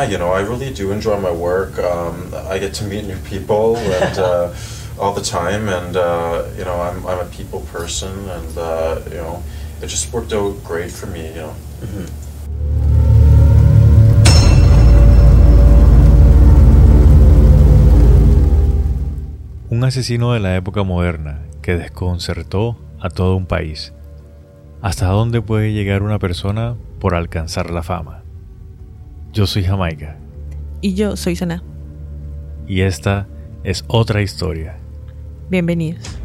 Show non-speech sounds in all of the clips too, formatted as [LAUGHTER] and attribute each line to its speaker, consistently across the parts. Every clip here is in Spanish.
Speaker 1: Yeah, you know, I really do enjoy my work. Um, I get to meet new people [LAUGHS] and uh, all the time, and uh, you know, I'm, I'm a people person, and uh, you know, it just worked out great for me. You know.
Speaker 2: Un asesino de la época moderna que desconcertó a todo un país. ¿Hasta dónde puede llegar una persona por alcanzar la fama? Yo soy Jamaica
Speaker 3: Y yo soy Sana.
Speaker 2: y esta es otra historia.
Speaker 3: Bienvenidos.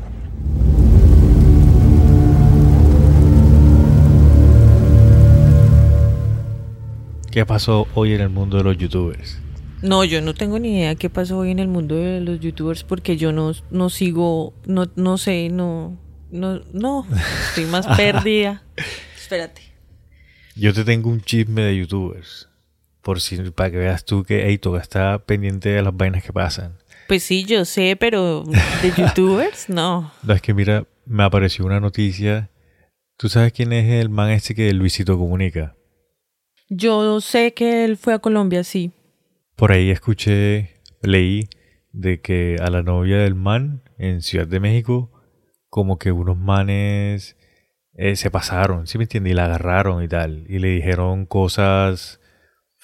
Speaker 2: ¿Qué pasó hoy en el mundo de los youtubers?
Speaker 3: No, yo no tengo ni idea qué pasó hoy en el mundo de los youtubers porque yo no, no sigo, no, no sé, no, no, no, estoy más [LAUGHS] perdida. [LAUGHS] Espérate.
Speaker 2: Yo te tengo un chisme de youtubers. Por si, para que veas tú que hey, toca está pendiente de las vainas que pasan.
Speaker 3: Pues sí, yo sé, pero de [LAUGHS] youtubers, no.
Speaker 2: No, es que mira, me apareció una noticia. ¿Tú sabes quién es el man este que Luisito comunica?
Speaker 3: Yo sé que él fue a Colombia, sí.
Speaker 2: Por ahí escuché, leí de que a la novia del man en Ciudad de México, como que unos manes eh, se pasaron, ¿sí me entiendes? Y la agarraron y tal. Y le dijeron cosas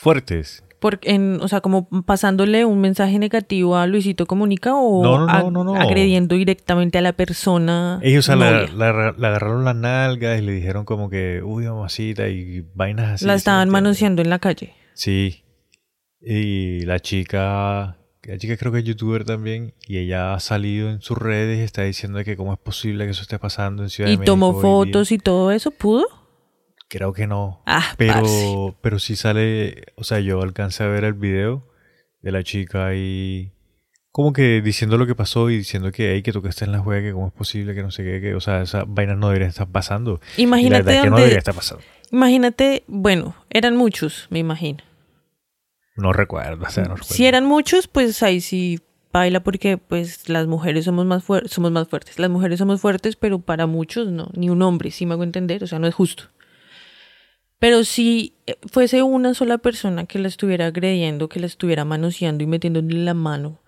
Speaker 2: fuertes.
Speaker 3: Porque en, o sea, como pasándole un mensaje negativo a Luisito Comunica o
Speaker 2: No, no, no,
Speaker 3: agrediendo directamente a la persona.
Speaker 2: Ellos o sea, la, la- la agarraron las nalgas y le dijeron como que, uy, mamacita, y vainas así.
Speaker 3: la
Speaker 2: ¿sí me
Speaker 3: estaban manoseando en la calle.
Speaker 2: Sí. Y la chica, la chica creo que es youtuber también, y ella ha salido en sus redes y está diciendo que cómo es posible que eso esté pasando en Ciudad de
Speaker 3: Y
Speaker 2: México.
Speaker 3: tomó
Speaker 2: hoy día.
Speaker 3: fotos y todo eso, ¿pudo?
Speaker 2: Creo que no.
Speaker 3: Ah, parce.
Speaker 2: Pero, pero sí sale, o sea, yo alcancé a ver el video de la chica y como que diciendo lo que pasó y diciendo que hay que tocaste en la juega, que cómo es posible que no sé qué, que, o sea, esas vainas no deberían estar pasando. La
Speaker 3: Imagínate
Speaker 2: es que no debería estar pasando.
Speaker 3: Imagínate, bueno, eran muchos, me imagino.
Speaker 2: No recuerdo, o sea, no recuerdo.
Speaker 3: Si eran muchos, pues ahí sí baila porque pues las mujeres somos más fuer- somos más fuertes. Las mujeres somos fuertes, pero para muchos no, ni un hombre, si me hago entender, o sea, no es justo. Pero si eh, fuese una sola persona que la estuviera agrediendo, que la estuviera manoseando y metiéndole la mano,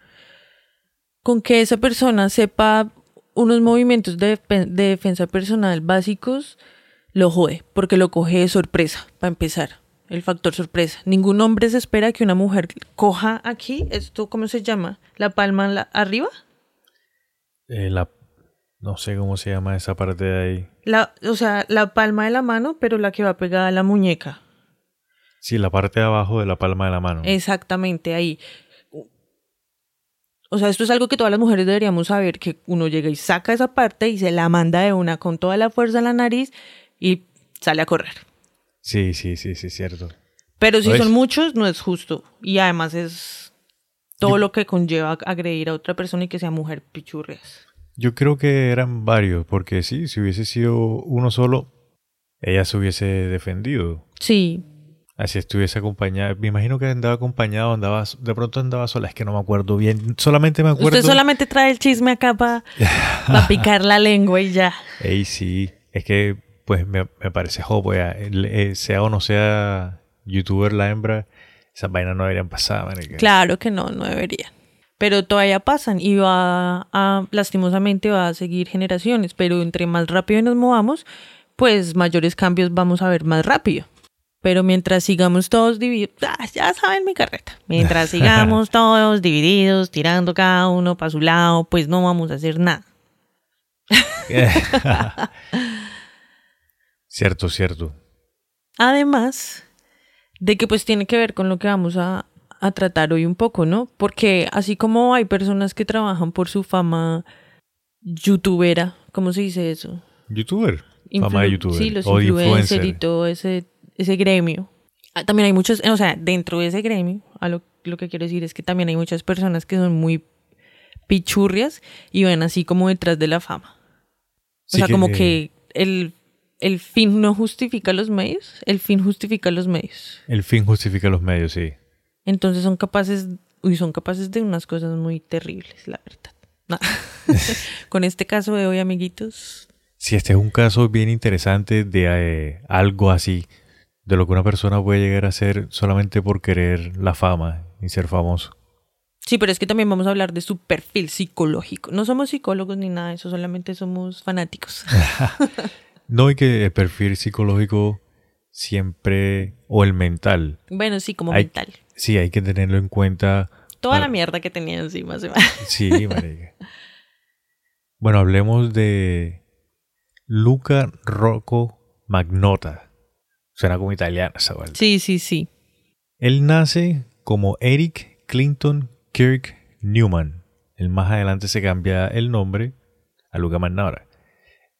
Speaker 3: con que esa persona sepa unos movimientos de, defe- de defensa personal básicos, lo jode, porque lo coge de sorpresa, para empezar. El factor sorpresa. Ningún hombre se espera que una mujer coja aquí, esto, ¿cómo se llama? La palma la- arriba.
Speaker 2: Eh, la, no sé cómo se llama esa parte de ahí.
Speaker 3: La, o sea, la palma de la mano, pero la que va pegada a la muñeca.
Speaker 2: Sí, la parte de abajo de la palma de la mano.
Speaker 3: Exactamente, ahí. O sea, esto es algo que todas las mujeres deberíamos saber, que uno llega y saca esa parte y se la manda de una con toda la fuerza a la nariz y sale a correr.
Speaker 2: Sí, sí, sí, sí, cierto.
Speaker 3: Pero si
Speaker 2: ¿Ves?
Speaker 3: son muchos, no es justo. Y además es todo lo que conlleva agredir a otra persona y que sea mujer pichurrias.
Speaker 2: Yo creo que eran varios, porque sí, si hubiese sido uno solo, ella se hubiese defendido.
Speaker 3: Sí,
Speaker 2: Así estuviese acompañada. Me imagino que andaba acompañado, andaba, de pronto andaba sola, es que no me acuerdo bien. Solamente me acuerdo.
Speaker 3: usted solamente trae el chisme acá para [LAUGHS] picar la lengua y ya.
Speaker 2: Ey, sí, es que pues me, me parece jopo, eh, sea o no sea youtuber la hembra, esas vainas no deberían pasar, marica.
Speaker 3: Claro que no, no deberían. Pero todavía pasan y va a, lastimosamente va a seguir generaciones, pero entre más rápido nos movamos, pues mayores cambios vamos a ver más rápido. Pero mientras sigamos todos divididos, ah, ya saben mi carreta, mientras [LAUGHS] sigamos todos divididos, tirando cada uno para su lado, pues no vamos a hacer nada. [LAUGHS]
Speaker 2: cierto, cierto.
Speaker 3: Además de que pues tiene que ver con lo que vamos a, a tratar hoy un poco, ¿no? Porque así como hay personas que trabajan por su fama youtubera, ¿cómo se dice eso?
Speaker 2: Youtuber. Fama de
Speaker 3: Influ-
Speaker 2: youtuber.
Speaker 3: Sí, los
Speaker 2: o de
Speaker 3: influencers y
Speaker 2: influencer.
Speaker 3: todo ese, ese gremio. Ah, También hay muchos, o sea, dentro de ese gremio, a lo, lo que quiero decir es que también hay muchas personas que son muy pichurrias y ven así como detrás de la fama. O
Speaker 2: Sí
Speaker 3: sea, como que el, el fin no justifica los medios, el fin justifica los medios.
Speaker 2: El fin justifica los medios, sí.
Speaker 3: Entonces son capaces, uy, son capaces de unas cosas muy terribles, la verdad. [LAUGHS] Con este caso de hoy, amiguitos,
Speaker 2: Si este es un caso bien interesante de eh, algo así. de lo que una persona puede llegar a ser solamente por querer la fama y ser famoso.
Speaker 3: Sí, pero es que también vamos a hablar de su perfil psicológico. No somos psicólogos ni nada de eso, solamente somos fanáticos. [LAUGHS] [LAUGHS]
Speaker 2: no, y que el perfil psicológico siempre, o el mental.
Speaker 3: Bueno, sí, como
Speaker 2: Hay-
Speaker 3: mental.
Speaker 2: Sí, hay que tenerlo en cuenta.
Speaker 3: Toda
Speaker 2: para-
Speaker 3: la mierda que tenía encima se.
Speaker 2: Sí, [LAUGHS] marica. Bueno, hablemos de Luca Rocco Magnota. Suena como italiano esa vuelta.
Speaker 3: Sí, sí, sí.
Speaker 2: Él nace como Eric Clinton Kirk Newman. Él más adelante se cambia el nombre a Luca Magnota.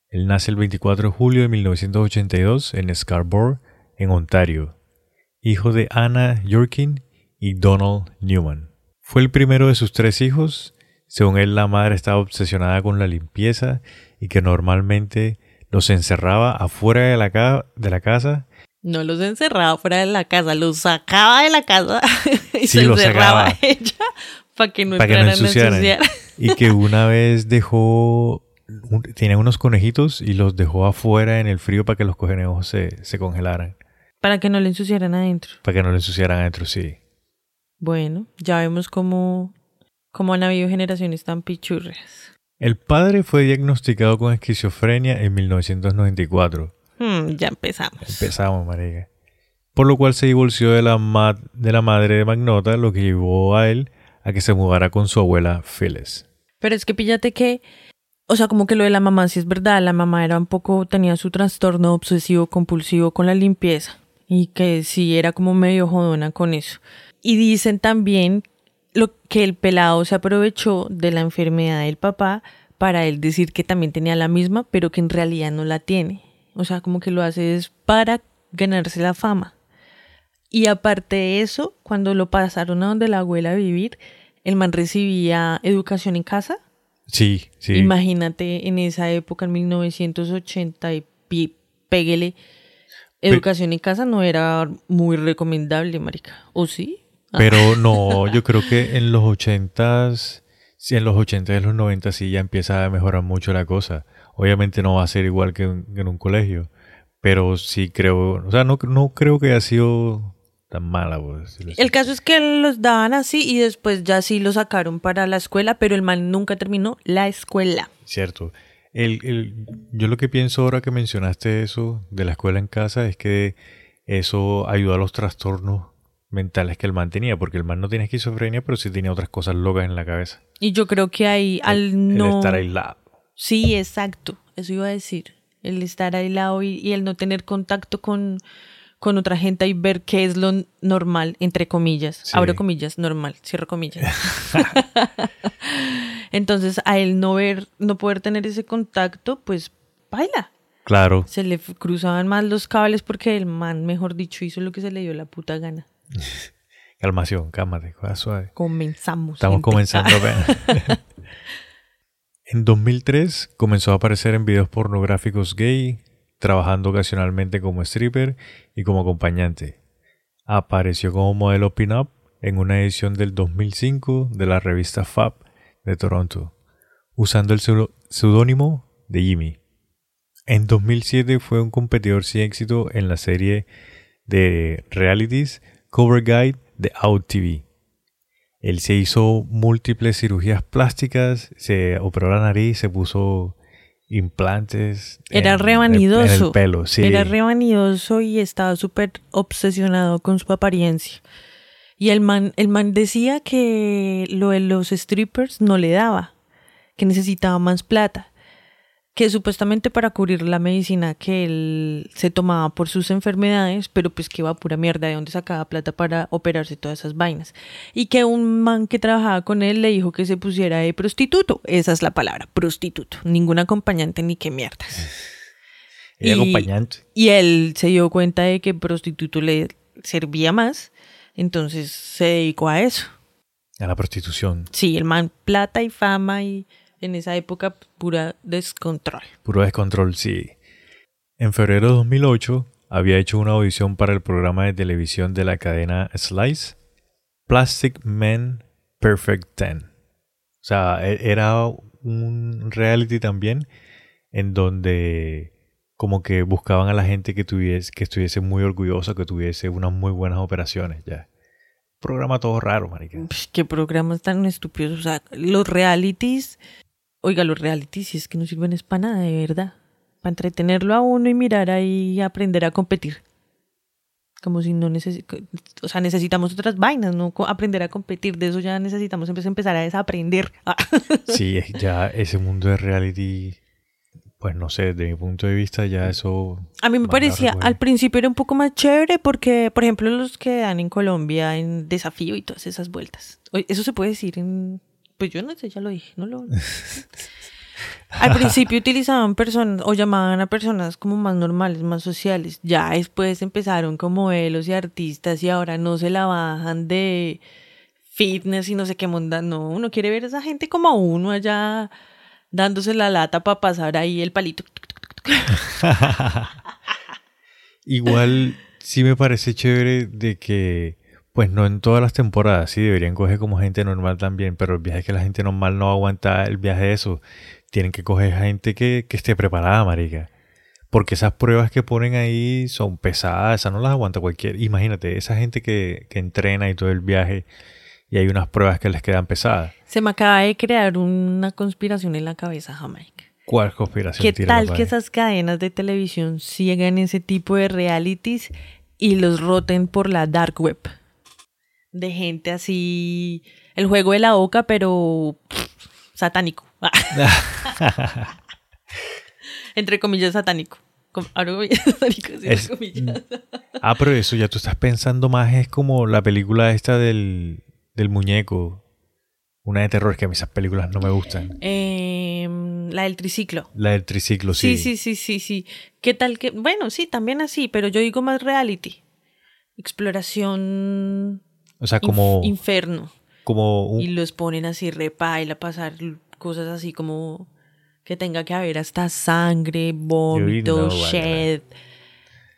Speaker 2: Él nace el 24 de julio de 1982 en Scarborough, en Ontario. Hijo de Anna Yorkin y Donald Newman. Fue el primero de sus tres hijos. Según él, la madre estaba obsesionada con la limpieza y que normalmente los encerraba afuera de la, ca- de la casa
Speaker 3: No los encerraba fuera de la casa, los sacaba de la casa [LAUGHS] y
Speaker 2: Sí,
Speaker 3: se
Speaker 2: los
Speaker 3: encerraba
Speaker 2: sacaba. [LAUGHS]
Speaker 3: ella para que no
Speaker 2: para que no
Speaker 3: a
Speaker 2: ensuciaran.
Speaker 3: ensuciar.
Speaker 2: Y que [LAUGHS] una vez dejó, tenía unos conejitos y los dejó afuera en el frío para que los conejos se, se congelaran,
Speaker 3: Para que no le ensuciaran adentro.
Speaker 2: para que no le ensuciaran adentro, sí.
Speaker 3: Bueno, ya vemos cómo, cómo han habido generaciones tan pichurrias.
Speaker 2: El padre fue diagnosticado con esquizofrenia en 1994.
Speaker 3: Hmm, ya empezamos.
Speaker 2: Empezamos, marica. Por lo cual se divorció de la, ma- de la madre de Magnota, lo que llevó a él a que se mudara con su abuela Phyllis.
Speaker 3: Pero es que píllate que, o sea, como que lo de la mamá sí es verdad, la mamá era un poco, tenía su trastorno obsesivo compulsivo con la limpieza y que sí era como medio jodona con eso. Y dicen también lo que el pelado se aprovechó de la enfermedad del papá para él decir que también tenía la misma, pero que en realidad no la tiene. O sea, como que lo hace es para ganarse la fama. Y aparte de eso, cuando lo pasaron a donde la abuela a vivir, el man recibía educación en casa.
Speaker 2: Sí, sí.
Speaker 3: Imagínate en esa época, en 1980 y péguele, educación en casa no era muy recomendable, marica. ¿O sí? Ah,
Speaker 2: Pero no, yo creo que en los ochentas, sí, en los ochentas y en los noventas sí ya empieza a mejorar mucho la cosa. Obviamente no va a ser igual que en, en un colegio, pero sí creo, o sea, no, no creo que haya sido tan mala.
Speaker 3: El caso es que los daban así y después ya sí lo sacaron para la escuela, pero el man nunca terminó la escuela.
Speaker 2: Cierto. El, el- yo lo que pienso ahora que mencionaste eso de la escuela en casa es que eso ayudó a los trastornos mentales que el man tenía, porque el man no tenía esquizofrenia, pero sí tenía otras cosas locas en la cabeza.
Speaker 3: Y yo creo que ahí al
Speaker 2: El
Speaker 3: no...
Speaker 2: estar aislado.
Speaker 3: Sí, exacto. Eso iba a decir. El estar aislado y, y el no tener contacto con, con otra gente y ver qué es lo normal, entre comillas.
Speaker 2: Sí.
Speaker 3: Abro comillas, normal, cierro comillas. [LAUGHS] [LAUGHS] Entonces, a él no ver, no poder tener ese contacto, pues baila.
Speaker 2: Claro,
Speaker 3: Se le cruzaban más los cables porque el man, mejor dicho, hizo lo que se le dio la puta gana. [LAUGHS]
Speaker 2: calmación, cálmate, cosa suave.
Speaker 3: Comenzamos.
Speaker 2: Estamos
Speaker 3: gente.
Speaker 2: comenzando [LAUGHS] en 2003 comenzó a aparecer en videos pornográficos gay, trabajando ocasionalmente como stripper y como acompañante. Apareció como modelo pin-up en una edición del 2005 de la revista Fab de Toronto, usando el seudónimo de Jimmy. En 2007 fue un competidor sin éxito en la serie de realities Cover Guide de Out TV. Él se hizo múltiples cirugías plásticas, se operó la nariz, se puso implantes.
Speaker 3: Era re
Speaker 2: en-
Speaker 3: vanidoso.
Speaker 2: En el pelo, sí.
Speaker 3: Era re vanidoso y estaba súper obsesionado con su apariencia. Y el man, el man decía que lo de los strippers no le daba, que necesitaba más plata, que supuestamente para cubrir la medicina que él se tomaba por sus enfermedades, pero pues que iba pura mierda de dónde sacaba plata para operarse todas esas vainas. Y que un man que trabajaba con él le dijo que se pusiera de prostituto. Esa es la palabra, prostituto. Ningún acompañante ni qué mierdas. Y-
Speaker 2: acompañante.
Speaker 3: Y él se dio cuenta de que prostituto le servía más, entonces se dedicó a eso.
Speaker 2: A la prostitución.
Speaker 3: Sí, el man plata y fama y en esa época pura descontrol.
Speaker 2: Puro descontrol, sí. En febrero de 2008 había hecho una audición para el programa de televisión de la cadena Slice, Plastic Men Perfect 10. O sea, e- era un reality también en donde como que buscaban a la gente que tuviese, que estuviese muy orgullosa, que tuviese unas muy buenas operaciones, ya. Programa todo raro, marica.
Speaker 3: Psh, Qué programas tan estúpidos. O sea, los realities. Oiga, los realities, si es que no sirven es para nada, de verdad. Para entretenerlo a uno y mirar ahí y aprender a competir. Como si no necesitamos. O sea, necesitamos otras vainas, ¿no? Aprender a competir. De eso ya necesitamos empe- empezar a desaprender. Ah. [LAUGHS]
Speaker 2: Sí, ya ese mundo de reality, pues no sé, desde mi punto de vista ya eso...
Speaker 3: A mí me parecía, al principio era un poco más chévere porque, por ejemplo, los que dan en Colombia en desafío y todas esas vueltas. Eso se puede decir en... Pues yo no sé, ya lo dije, no lo... [LAUGHS] Al principio utilizaban personas o llamaban a personas como más normales, más sociales. Ya después empezaron como modelos y artistas y ahora no se la bajan de fitness y no sé qué monda. No, uno quiere ver a esa gente como a uno allá dándose la lata para pasar ahí el palito. [LAUGHS]
Speaker 2: Igual sí me parece chévere de que, pues no en todas las temporadas, sí deberían coger como gente normal también, pero el viaje es que la gente normal no aguanta el viaje de eso. Tienen que coger gente que, que esté preparada, marica. Porque esas pruebas que ponen ahí son pesadas, esas no las aguanta cualquier. Imagínate, esa gente que, que entrena y todo el viaje, y hay unas pruebas que les quedan pesadas.
Speaker 3: Se me acaba de crear una conspiración en la cabeza, Jamaica.
Speaker 2: ¿Cuál conspiración
Speaker 3: ¿Qué tal que esas cadenas de televisión sigan ese tipo de realities y los roten por la dark web? De gente así, el juego de la boca, pero pff, satánico. [LAUGHS] entre comillas, satánico. Com- Abro comillas, [LAUGHS] satánico, sí, entre
Speaker 2: Es-
Speaker 3: comillas.
Speaker 2: Ah, pero eso ya tú estás pensando más, es como la película esta del, del muñeco. Una de terror, que a mí esas películas no me gustan.
Speaker 3: Em, la del triciclo.
Speaker 2: La del triciclo, sí.
Speaker 3: Sí, sí, sí, sí, sí. ¿Qué tal que? Bueno, sí, también así, pero yo digo más reality. Exploración
Speaker 2: O sea,
Speaker 3: inf-
Speaker 2: como,
Speaker 3: inferno.
Speaker 2: como un-
Speaker 3: Y los ponen así repaila, pasar cosas así como que tenga que haber hasta sangre, vómito,
Speaker 2: no,
Speaker 3: shed.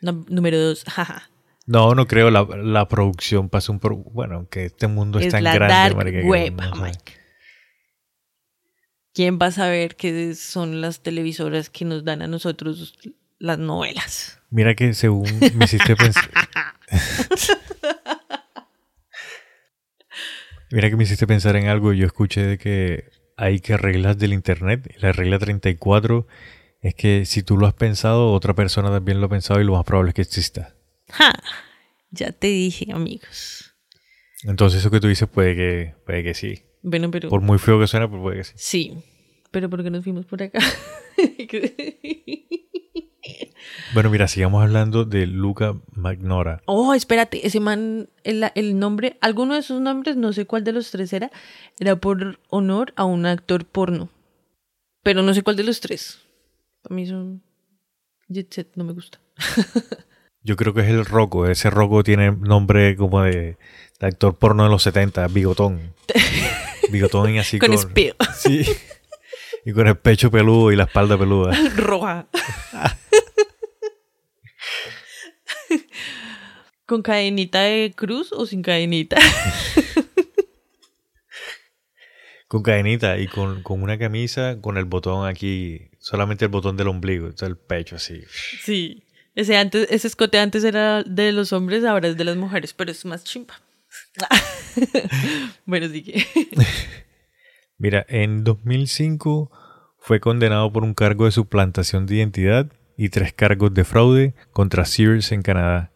Speaker 3: No- número dos, [LAUGHS] jaja.
Speaker 2: No, no creo. La, la producción pasa un... pro- Bueno, que este mundo es,
Speaker 3: Es
Speaker 2: tan
Speaker 3: la
Speaker 2: grande,
Speaker 3: dark web,
Speaker 2: no sé.
Speaker 3: Mike. ¿Quién va a saber qué son las televisoras que nos dan a nosotros las novelas?
Speaker 2: Mira que según me hiciste pensar... [LAUGHS] Mira que me hiciste pensar en algo. Yo escuché de que hay que reglas del internet. y La regla 34 es que si tú lo has pensado, otra persona también lo ha pensado y lo más probable es que exista.
Speaker 3: Ja, ya te dije, amigos.
Speaker 2: Entonces eso que tú dices puede que, puede que sí.
Speaker 3: Bueno, pero...
Speaker 2: Por muy feo que suene, pues puede que sí.
Speaker 3: Sí, pero ¿por qué nos fuimos por acá? [LAUGHS]
Speaker 2: Bueno, mira, sigamos hablando de Luca Magnora.
Speaker 3: oh, espérate, ese man, el, el nombre, alguno de sus nombres, no sé cuál de los tres era, era por honor a un actor porno. Pero no sé cuál de los tres. A mí son... Jet Set no me gusta. [LAUGHS]
Speaker 2: Yo creo que es el Rocco. Ese Rocco tiene nombre como de, de actor porno de los 70, bigotón. [LAUGHS] Bigotón y así
Speaker 3: Con
Speaker 2: con...
Speaker 3: espeo. [LAUGHS]
Speaker 2: Sí. Y con el pecho peludo y la espalda peluda. [LAUGHS]
Speaker 3: Roja. ¿Con cadenita de cruz o sin cadenita?
Speaker 2: Con cadenita y con, con una camisa con el botón aquí, solamente el botón del ombligo, o sea, el pecho así.
Speaker 3: Sí. Ese, antes, ese escote antes era de los hombres, ahora es de las mujeres, pero es más chimpa. [LAUGHS] bueno, sí que. [LAUGHS]
Speaker 2: Mira, en 2005 fue condenado por un cargo de suplantación de identidad y tres cargos de fraude contra Sears en Canadá.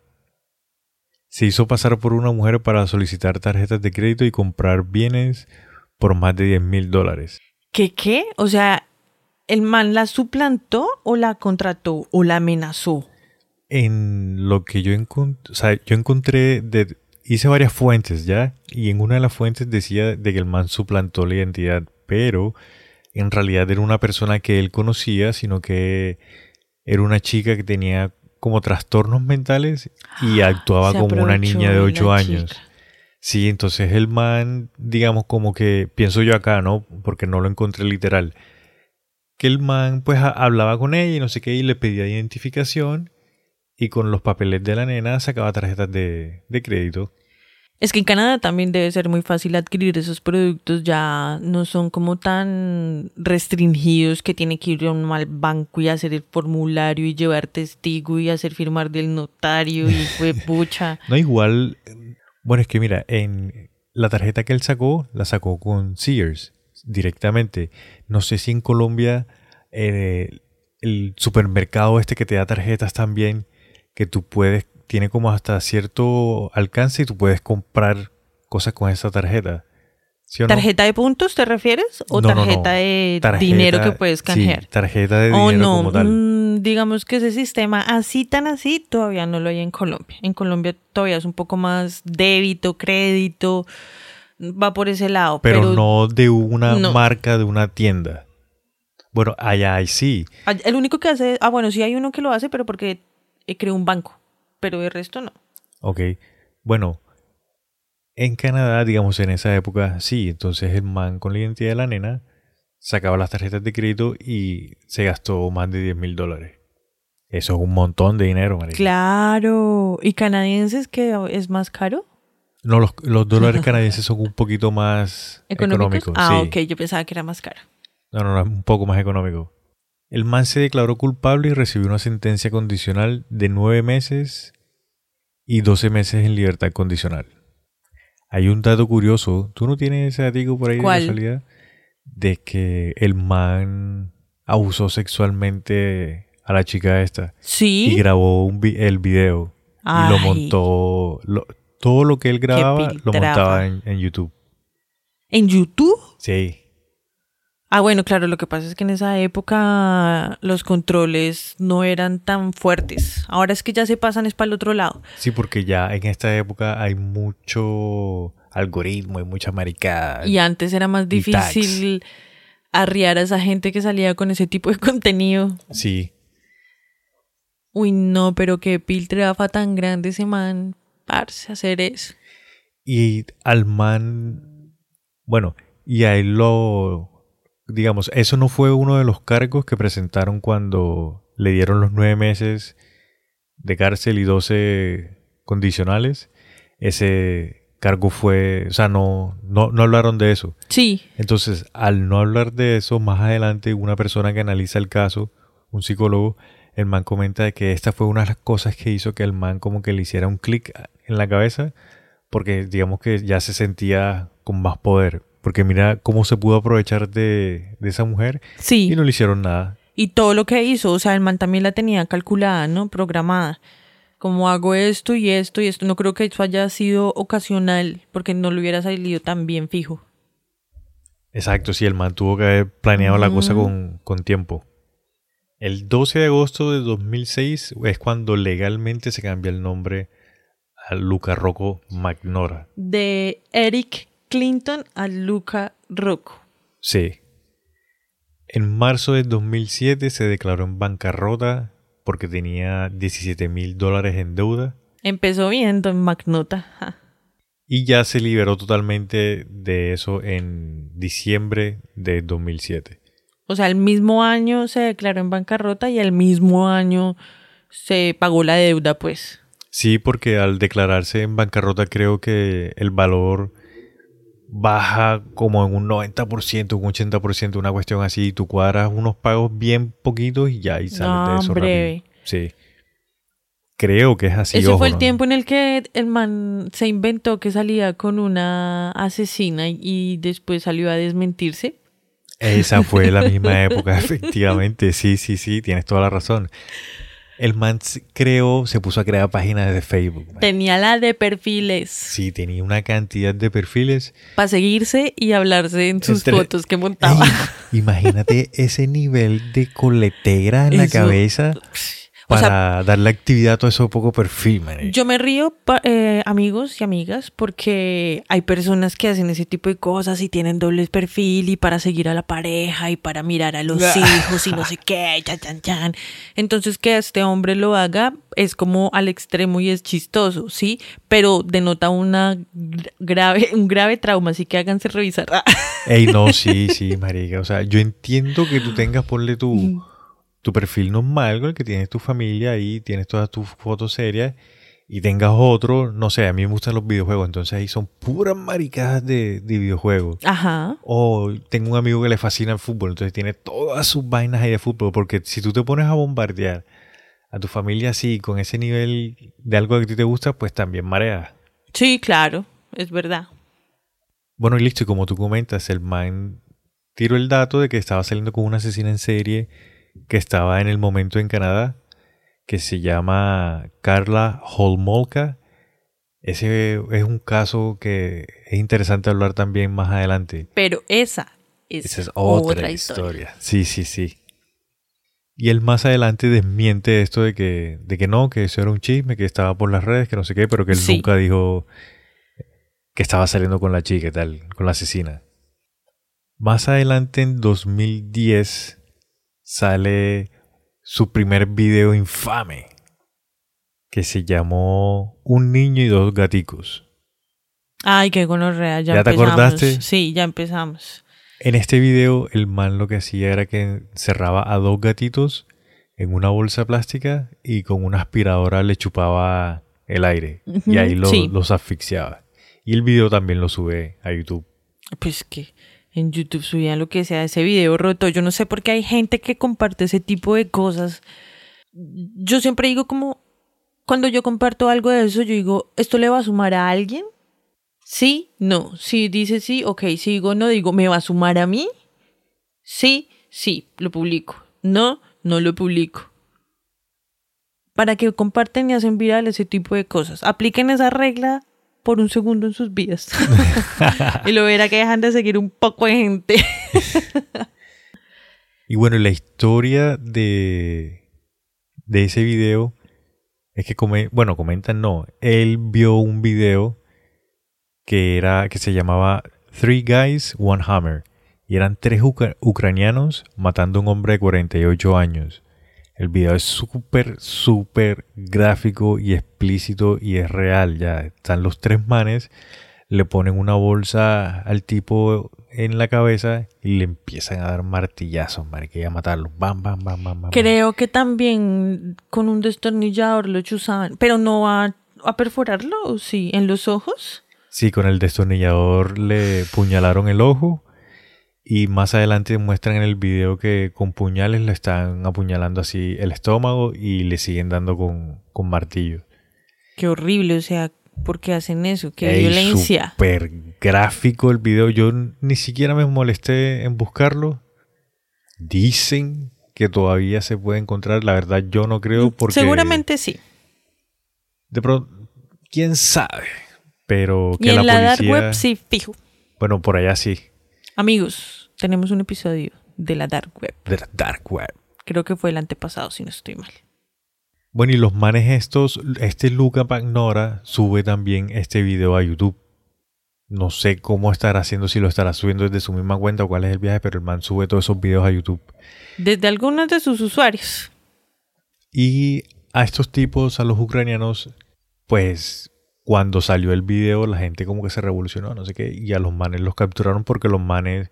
Speaker 2: Se hizo pasar por una mujer para solicitar tarjetas de crédito y comprar bienes por más de 10 mil dólares.
Speaker 3: ¿Qué qué? O sea, ¿el man la suplantó o la contrató o la amenazó?
Speaker 2: En lo que yo encontré, o sea, yo encontré, de, hice varias fuentes ya, y en una de las fuentes decía de que el man suplantó la identidad, pero en realidad era una persona que él conocía, sino que era una chica que tenía como trastornos mentales y actuaba
Speaker 3: Ah, Se
Speaker 2: como una niña de
Speaker 3: la
Speaker 2: 8 años.
Speaker 3: chica.
Speaker 2: Sí, entonces el man, digamos como que, pienso yo acá, ¿no? Porque no lo encontré literal. Que el man pues ha- hablaba con ella y no sé qué y le pedía identificación y con los papeles de la nena sacaba tarjetas de, de crédito.
Speaker 3: Es que en Canadá también debe ser muy fácil adquirir esos productos, ya no son como tan restringidos que tiene que ir a un mal banco y hacer el formulario y llevar testigo y hacer firmar del notario y fue [LAUGHS] pucha.
Speaker 2: No, igual, bueno, es que mira, en la tarjeta que él sacó, la sacó con Sears directamente. No sé si en Colombia eh, el supermercado este que te da tarjetas también, que tú puedes tiene como hasta cierto alcance y tú puedes comprar cosas con esa tarjeta. ¿Sí no?
Speaker 3: ¿Tarjeta de puntos te refieres? ¿O
Speaker 2: No, no, no.
Speaker 3: tarjeta de
Speaker 2: Tarjeta-
Speaker 3: dinero que puedes canjear?
Speaker 2: Sí, tarjeta de
Speaker 3: O
Speaker 2: dinero
Speaker 3: no,
Speaker 2: como tal.
Speaker 3: mm, digamos que ese sistema así tan así todavía no lo hay en Colombia. En Colombia todavía es un poco más débito, crédito, va por ese lado.
Speaker 2: pero,
Speaker 3: Pero,
Speaker 2: no de una marca de una tienda. Bueno, allá hay sí.
Speaker 3: Ay- El único que hace, ah bueno, sí hay uno que lo hace, pero porque creó un banco, pero el resto no.
Speaker 2: Ok. Bueno, en Canadá, digamos, en esa época, sí. Entonces el man con la identidad de la nena sacaba las tarjetas de crédito y se gastó más de 10 mil dólares. Eso es un montón de dinero, marica.
Speaker 3: Claro. ¿Y canadienses que es más caro?
Speaker 2: No, los, los dólares [LAUGHS] canadienses son un poquito más
Speaker 3: ¿Económicos?
Speaker 2: económicos.
Speaker 3: ah,
Speaker 2: sí.
Speaker 3: ok, yo pensaba que era más caro.
Speaker 2: No, no, no, un poco más económico. El man se declaró culpable y recibió una sentencia condicional de nueve meses y 12 meses en libertad condicional. Hay un dato curioso, ¿tú no tienes ese dato por ahí
Speaker 3: ¿Cuál?
Speaker 2: de casualidad? De que el man abusó sexualmente a la chica esta y
Speaker 3: Sí.
Speaker 2: grabó un vi- el video y lo
Speaker 3: Ay.
Speaker 2: montó, lo- todo lo que él grababa lo montaba en, en YouTube.
Speaker 3: ¿En YouTube?
Speaker 2: Sí,
Speaker 3: Ah, bueno, claro, lo que pasa es que en esa época los controles no eran tan fuertes. Ahora es que ya se pasan es para el otro lado.
Speaker 2: Sí, porque ya en esta época hay mucho algoritmo y mucha maricada.
Speaker 3: Y antes era más difícil arriar a esa gente que salía con ese tipo de [LAUGHS] contenido.
Speaker 2: Sí,
Speaker 3: Uy, no, pero qué piltrafa tan grande ese man, parce, hacer eso.
Speaker 2: y al man, bueno, y a él lo, digamos, eso no fue uno de los cargos que presentaron cuando le dieron los nueve meses de cárcel y 12 condicionales. Ese cargo fue, o sea, no, no, no hablaron de eso.
Speaker 3: Sí,
Speaker 2: Entonces, al no hablar de eso, más adelante una persona que analiza el caso, un psicólogo, el man comenta de que esta fue una de las cosas que hizo que el man como que le hiciera un clic en la cabeza, porque digamos que ya se sentía con más poder. Porque mira cómo se pudo aprovechar de, de esa mujer
Speaker 3: sí.
Speaker 2: y no le hicieron nada.
Speaker 3: Y todo lo que hizo, o sea, el man también la tenía calculada, ¿no? Programada. Como hago esto y esto y esto. No creo que eso haya sido ocasional, porque no le hubiera salido tan bien fijo.
Speaker 2: Exacto, sí, el man tuvo que haber planeado la cosa con, con tiempo. El 12 de agosto de 2006 es cuando legalmente se cambia el nombre a Luca Rocco Magnora.
Speaker 3: De Eric Clinton a Luca Rocco.
Speaker 2: Sí. En marzo de 2007 se declaró en bancarrota porque tenía 17 mil dólares en deuda
Speaker 3: Empezó bien Don Magnota. ja.
Speaker 2: y ya se liberó totalmente de eso en diciembre de 2007.
Speaker 3: O sea, el mismo año se declaró en bancarrota y el mismo año se pagó la deuda, pues.
Speaker 2: Sí, porque al declararse en bancarrota creo que el valor baja como en un 90%, un 80%, una cuestión así, y tú cuadras unos pagos bien poquitos y ya y sales
Speaker 3: No,
Speaker 2: de eso
Speaker 3: breve.
Speaker 2: rápido. Sí. Creo que es así.
Speaker 3: Ese
Speaker 2: ojo,
Speaker 3: fue el
Speaker 2: ¿no?
Speaker 3: tiempo en el que el man se inventó que salía con una asesina y- y después salió a desmentirse.
Speaker 2: Esa fue la misma [LAUGHS] época, efectivamente. Sí, sí, sí, tienes toda la razón. El man creó, se puso a crear páginas de Facebook. man.
Speaker 3: Tenía la de perfiles
Speaker 2: Sí, tenía una cantidad de perfiles.
Speaker 3: para seguirse y hablarse en sus
Speaker 2: Entre-
Speaker 3: fotos que montaba.
Speaker 2: Imagínate [LAUGHS] ese nivel de coletera en la
Speaker 3: Eso-
Speaker 2: cabeza
Speaker 3: O sea,
Speaker 2: para darle actividad a todo eso poco perfil, man.
Speaker 3: Yo me río, eh, amigos y amigas, porque hay personas que hacen ese tipo de cosas y tienen doble perfil y para seguir a la pareja y para mirar a los [LAUGHS] hijos y no sé qué, chan, chan, chan. Entonces que este hombre lo haga es como al extremo y es chistoso, ¿sí? Pero denota una gra- grave, un grave trauma, así que háganse revisar.
Speaker 2: Ey, no, [LAUGHS] sí, sí, marica. O sea, yo entiendo que tú tengas, ponle tu, tu perfil normal con el que tienes tu familia ahí, tienes todas tus fotos serias y tengas otro, no sé, a mí me gustan los videojuegos, entonces ahí son puras maricadas de, de videojuegos.
Speaker 3: Ajá.
Speaker 2: O tengo un amigo que le fascina el fútbol, entonces tiene todas sus vainas ahí de fútbol, porque si tú te pones a bombardear a tu familia así, con ese nivel de algo que a ti te gusta, pues también marea.
Speaker 3: Sí, claro, es verdad.
Speaker 2: Bueno, y listo, y como tú comentas, el man tiró el dato de que estaba saliendo con una asesina en serie que estaba en el momento en Canadá, que se llama Carla Holmolka. Ese es un caso que es interesante hablar también más adelante.
Speaker 3: Pero esa es,
Speaker 2: Esa es otra, historia. Sí, sí, sí. Y él más adelante desmiente esto de que, de que no, que eso era un chisme, que estaba por las redes, que no sé qué, pero que él
Speaker 3: Sí.
Speaker 2: nunca dijo que estaba saliendo con la chica y tal, con la asesina. Más adelante, en 2010, sale su primer video infame, que se llamó Un niño y dos gaticos.
Speaker 3: Ay, qué gonorrea, ya,
Speaker 2: ¿Ya te acordaste?
Speaker 3: Sí, ya empezamos.
Speaker 2: En este video, el man lo que hacía era que encerraba a dos gatitos en una bolsa plástica y con una aspiradora le chupaba el aire. Y ahí lo-
Speaker 3: sí.
Speaker 2: los asfixiaba. Y el video también lo sube a YouTube.
Speaker 3: Pues que en YouTube subían lo que sea, ese video roto. Yo no sé por qué hay gente que comparte ese tipo de cosas. Yo siempre digo como, cuando yo comparto algo de eso, yo digo, ¿esto le va a sumar a alguien? Sí, no. Si dice sí, ok, si digo no, digo, ¿me va a sumar a mí? Sí, sí, lo publico. No, no lo publico. Para que comparten y hacen viral ese tipo de cosas. Apliquen esa regla por un segundo en sus vidas. [LAUGHS] [LAUGHS] y lo verá que dejan de seguir un poco de gente. [LAUGHS]
Speaker 2: Y bueno, la historia de, de ese video es que, come- bueno, comentan no. Él vio un video que era que se llamaba Three Guys, One Hammer. Y eran tres ucra- ucranianos matando a un hombre de 48 años. El video es súper, súper gráfico y explícito y es real. Ya están los tres manes, le ponen una bolsa al tipo en la cabeza y le empiezan a dar martillazos, marica, y a matarlo. Bam, bam, bam, bam, bam.
Speaker 3: Creo que también con un destornillador lo chuzaban, pero no a, a perforarlo, ¿o sí, en los ojos.
Speaker 2: Sí, con el destornillador le puñalaron el ojo y más adelante muestran en el video que con puñales le están apuñalando así el estómago y le siguen dando con, con martillo.
Speaker 3: Qué horrible, o sea, ¿por qué hacen eso? Qué
Speaker 2: Ey,
Speaker 3: violencia.
Speaker 2: Súper gráfico el video. Yo ni siquiera me molesté en buscarlo. Dicen que todavía se puede encontrar. La verdad, yo no creo porque.
Speaker 3: Seguramente sí.
Speaker 2: De pronto, quién sabe. Pero que
Speaker 3: Y en
Speaker 2: la,
Speaker 3: la dark
Speaker 2: policía.
Speaker 3: web sí, fijo.
Speaker 2: Bueno, por allá sí.
Speaker 3: Amigos, tenemos un episodio de la dark web.
Speaker 2: De la dark web.
Speaker 3: Creo que fue el antepasado, si no estoy mal.
Speaker 2: Bueno, y los manes estos, este Luca Pagnora sube también este video a YouTube. No sé cómo estará haciendo, si lo estará subiendo desde su misma cuenta o cuál es el viaje, pero el man sube todos esos videos a YouTube.
Speaker 3: Desde algunos de sus usuarios.
Speaker 2: Y a estos tipos, a los ucranianos, pues cuando salió el video la gente como que se revolucionó, no sé qué, y a los manes los capturaron porque los manes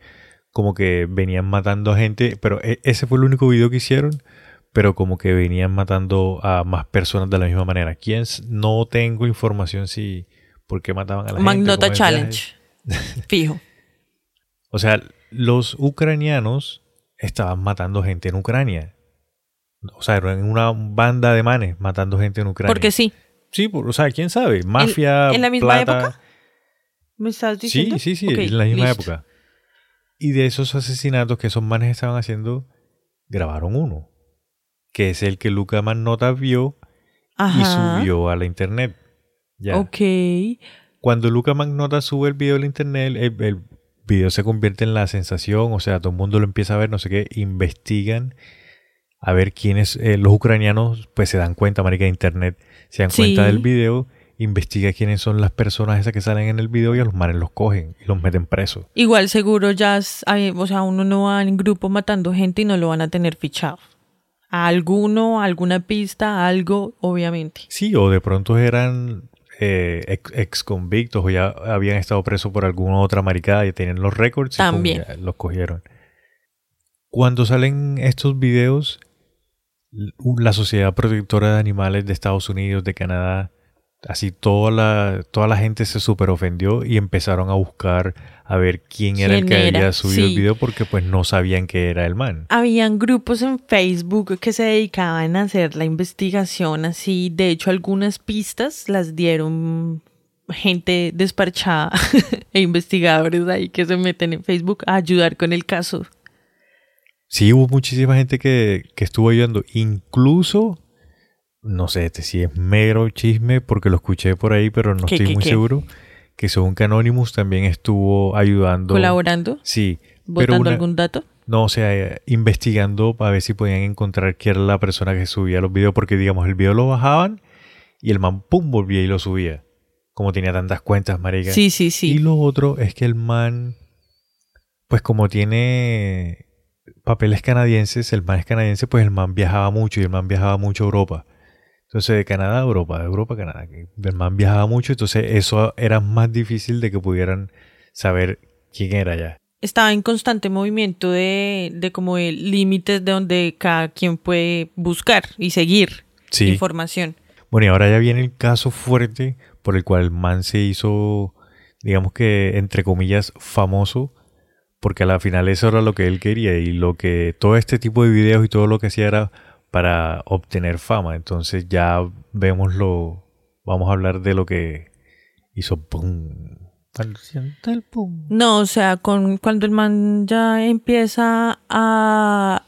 Speaker 2: como que venían matando a gente, pero e- ese fue el único video que hicieron, pero como que venían matando a más personas de la misma manera. ¿Quién? No tengo información si por qué mataban a la gente.
Speaker 3: Magnota
Speaker 2: viaje.
Speaker 3: Challenge. Fijo. [LAUGHS]
Speaker 2: O sea, los ucranianos estaban matando gente en Ucrania. O sea, eran una banda de manes matando gente en Ucrania.
Speaker 3: Porque sí.
Speaker 2: Sí, por- o sea, quién sabe. Mafia,
Speaker 3: en la misma
Speaker 2: plata.
Speaker 3: época? ¿Me estás
Speaker 2: Sí,
Speaker 3: diciendo?
Speaker 2: sí, sí,
Speaker 3: Ok,
Speaker 2: en la misma
Speaker 3: listo.
Speaker 2: época. Y de esos asesinatos que esos manes estaban haciendo, grabaron uno. Que es el que Luca Manota vio y subió a la internet. Ya.
Speaker 3: Ok.
Speaker 2: Cuando Luca Magnota sube el video a la internet, el, el video se convierte en la sensación, o sea, todo el mundo lo empieza a ver, no sé qué, investigan a ver quiénes, eh, los ucranianos, pues se dan cuenta, marica, de internet, se dan
Speaker 3: Sí.
Speaker 2: cuenta del video, investiga quiénes son las personas esas que salen en el video y a los manes los cogen y los meten presos.
Speaker 3: Igual seguro ya, hay- o sea, uno no va en grupo matando gente y no lo van a tener fichado. A alguno, a alguna pista, a algo, obviamente.
Speaker 2: Sí, o de pronto eran eh, ex, ex convictos o ya habían estado presos por alguna otra maricada y tenían los récords y
Speaker 3: También.
Speaker 2: los cogieron. Cuando salen estos videos, la Sociedad Protectora de Animales de Estados Unidos, de Canadá, Así toda la, toda la gente se super ofendió y empezaron a buscar a ver quién era el
Speaker 3: ¿Quién
Speaker 2: que
Speaker 3: era?
Speaker 2: había subido el video porque pues no sabían que era el man.
Speaker 3: Habían grupos en Facebook que se dedicaban a hacer la investigación así. De hecho, algunas pistas las dieron gente desparchada [LAUGHS] e investigadores ahí que se meten en Facebook a ayudar con el caso.
Speaker 2: Sí, hubo muchísima gente que, que estuvo ayudando. Incluso, no sé este si es mero chisme porque lo escuché por ahí, pero no
Speaker 3: ¿Qué,
Speaker 2: estoy
Speaker 3: qué,
Speaker 2: muy
Speaker 3: qué?
Speaker 2: seguro. Que según que Anonymous también estuvo ayudando.
Speaker 3: Colaborando,
Speaker 2: Sí. una-
Speaker 3: algún dato.
Speaker 2: No, o sea, investigando para ver si podían encontrar quién era la persona que subía los videos, porque digamos, el video lo bajaban y el man pum volvía y lo subía. Como tenía tantas cuentas, marica.
Speaker 3: Sí, sí,
Speaker 2: Y
Speaker 3: sí.
Speaker 2: lo otro es que el man, pues como tiene papeles canadienses, el man es canadiense, pues el man viajaba mucho y el man viajaba mucho a Europa. Entonces de Canadá a Europa, de Europa a Canadá. que El man viajaba mucho, entonces eso era más difícil de que pudieran saber quién era ya.
Speaker 3: Estaba en constante movimiento de, de como de límites de donde cada quien puede buscar y seguir
Speaker 2: Sí.
Speaker 3: información.
Speaker 2: Bueno, y ahora ya viene el caso fuerte por el cual el man se hizo, digamos que, entre comillas, famoso, porque a la final eso era lo que él quería y lo que todo este tipo de videos y todo lo que hacía era para obtener fama. Entonces ya vemos lo, vamos a hablar de lo que hizo pum.
Speaker 3: No, o sea, con, cuando el man ya empieza a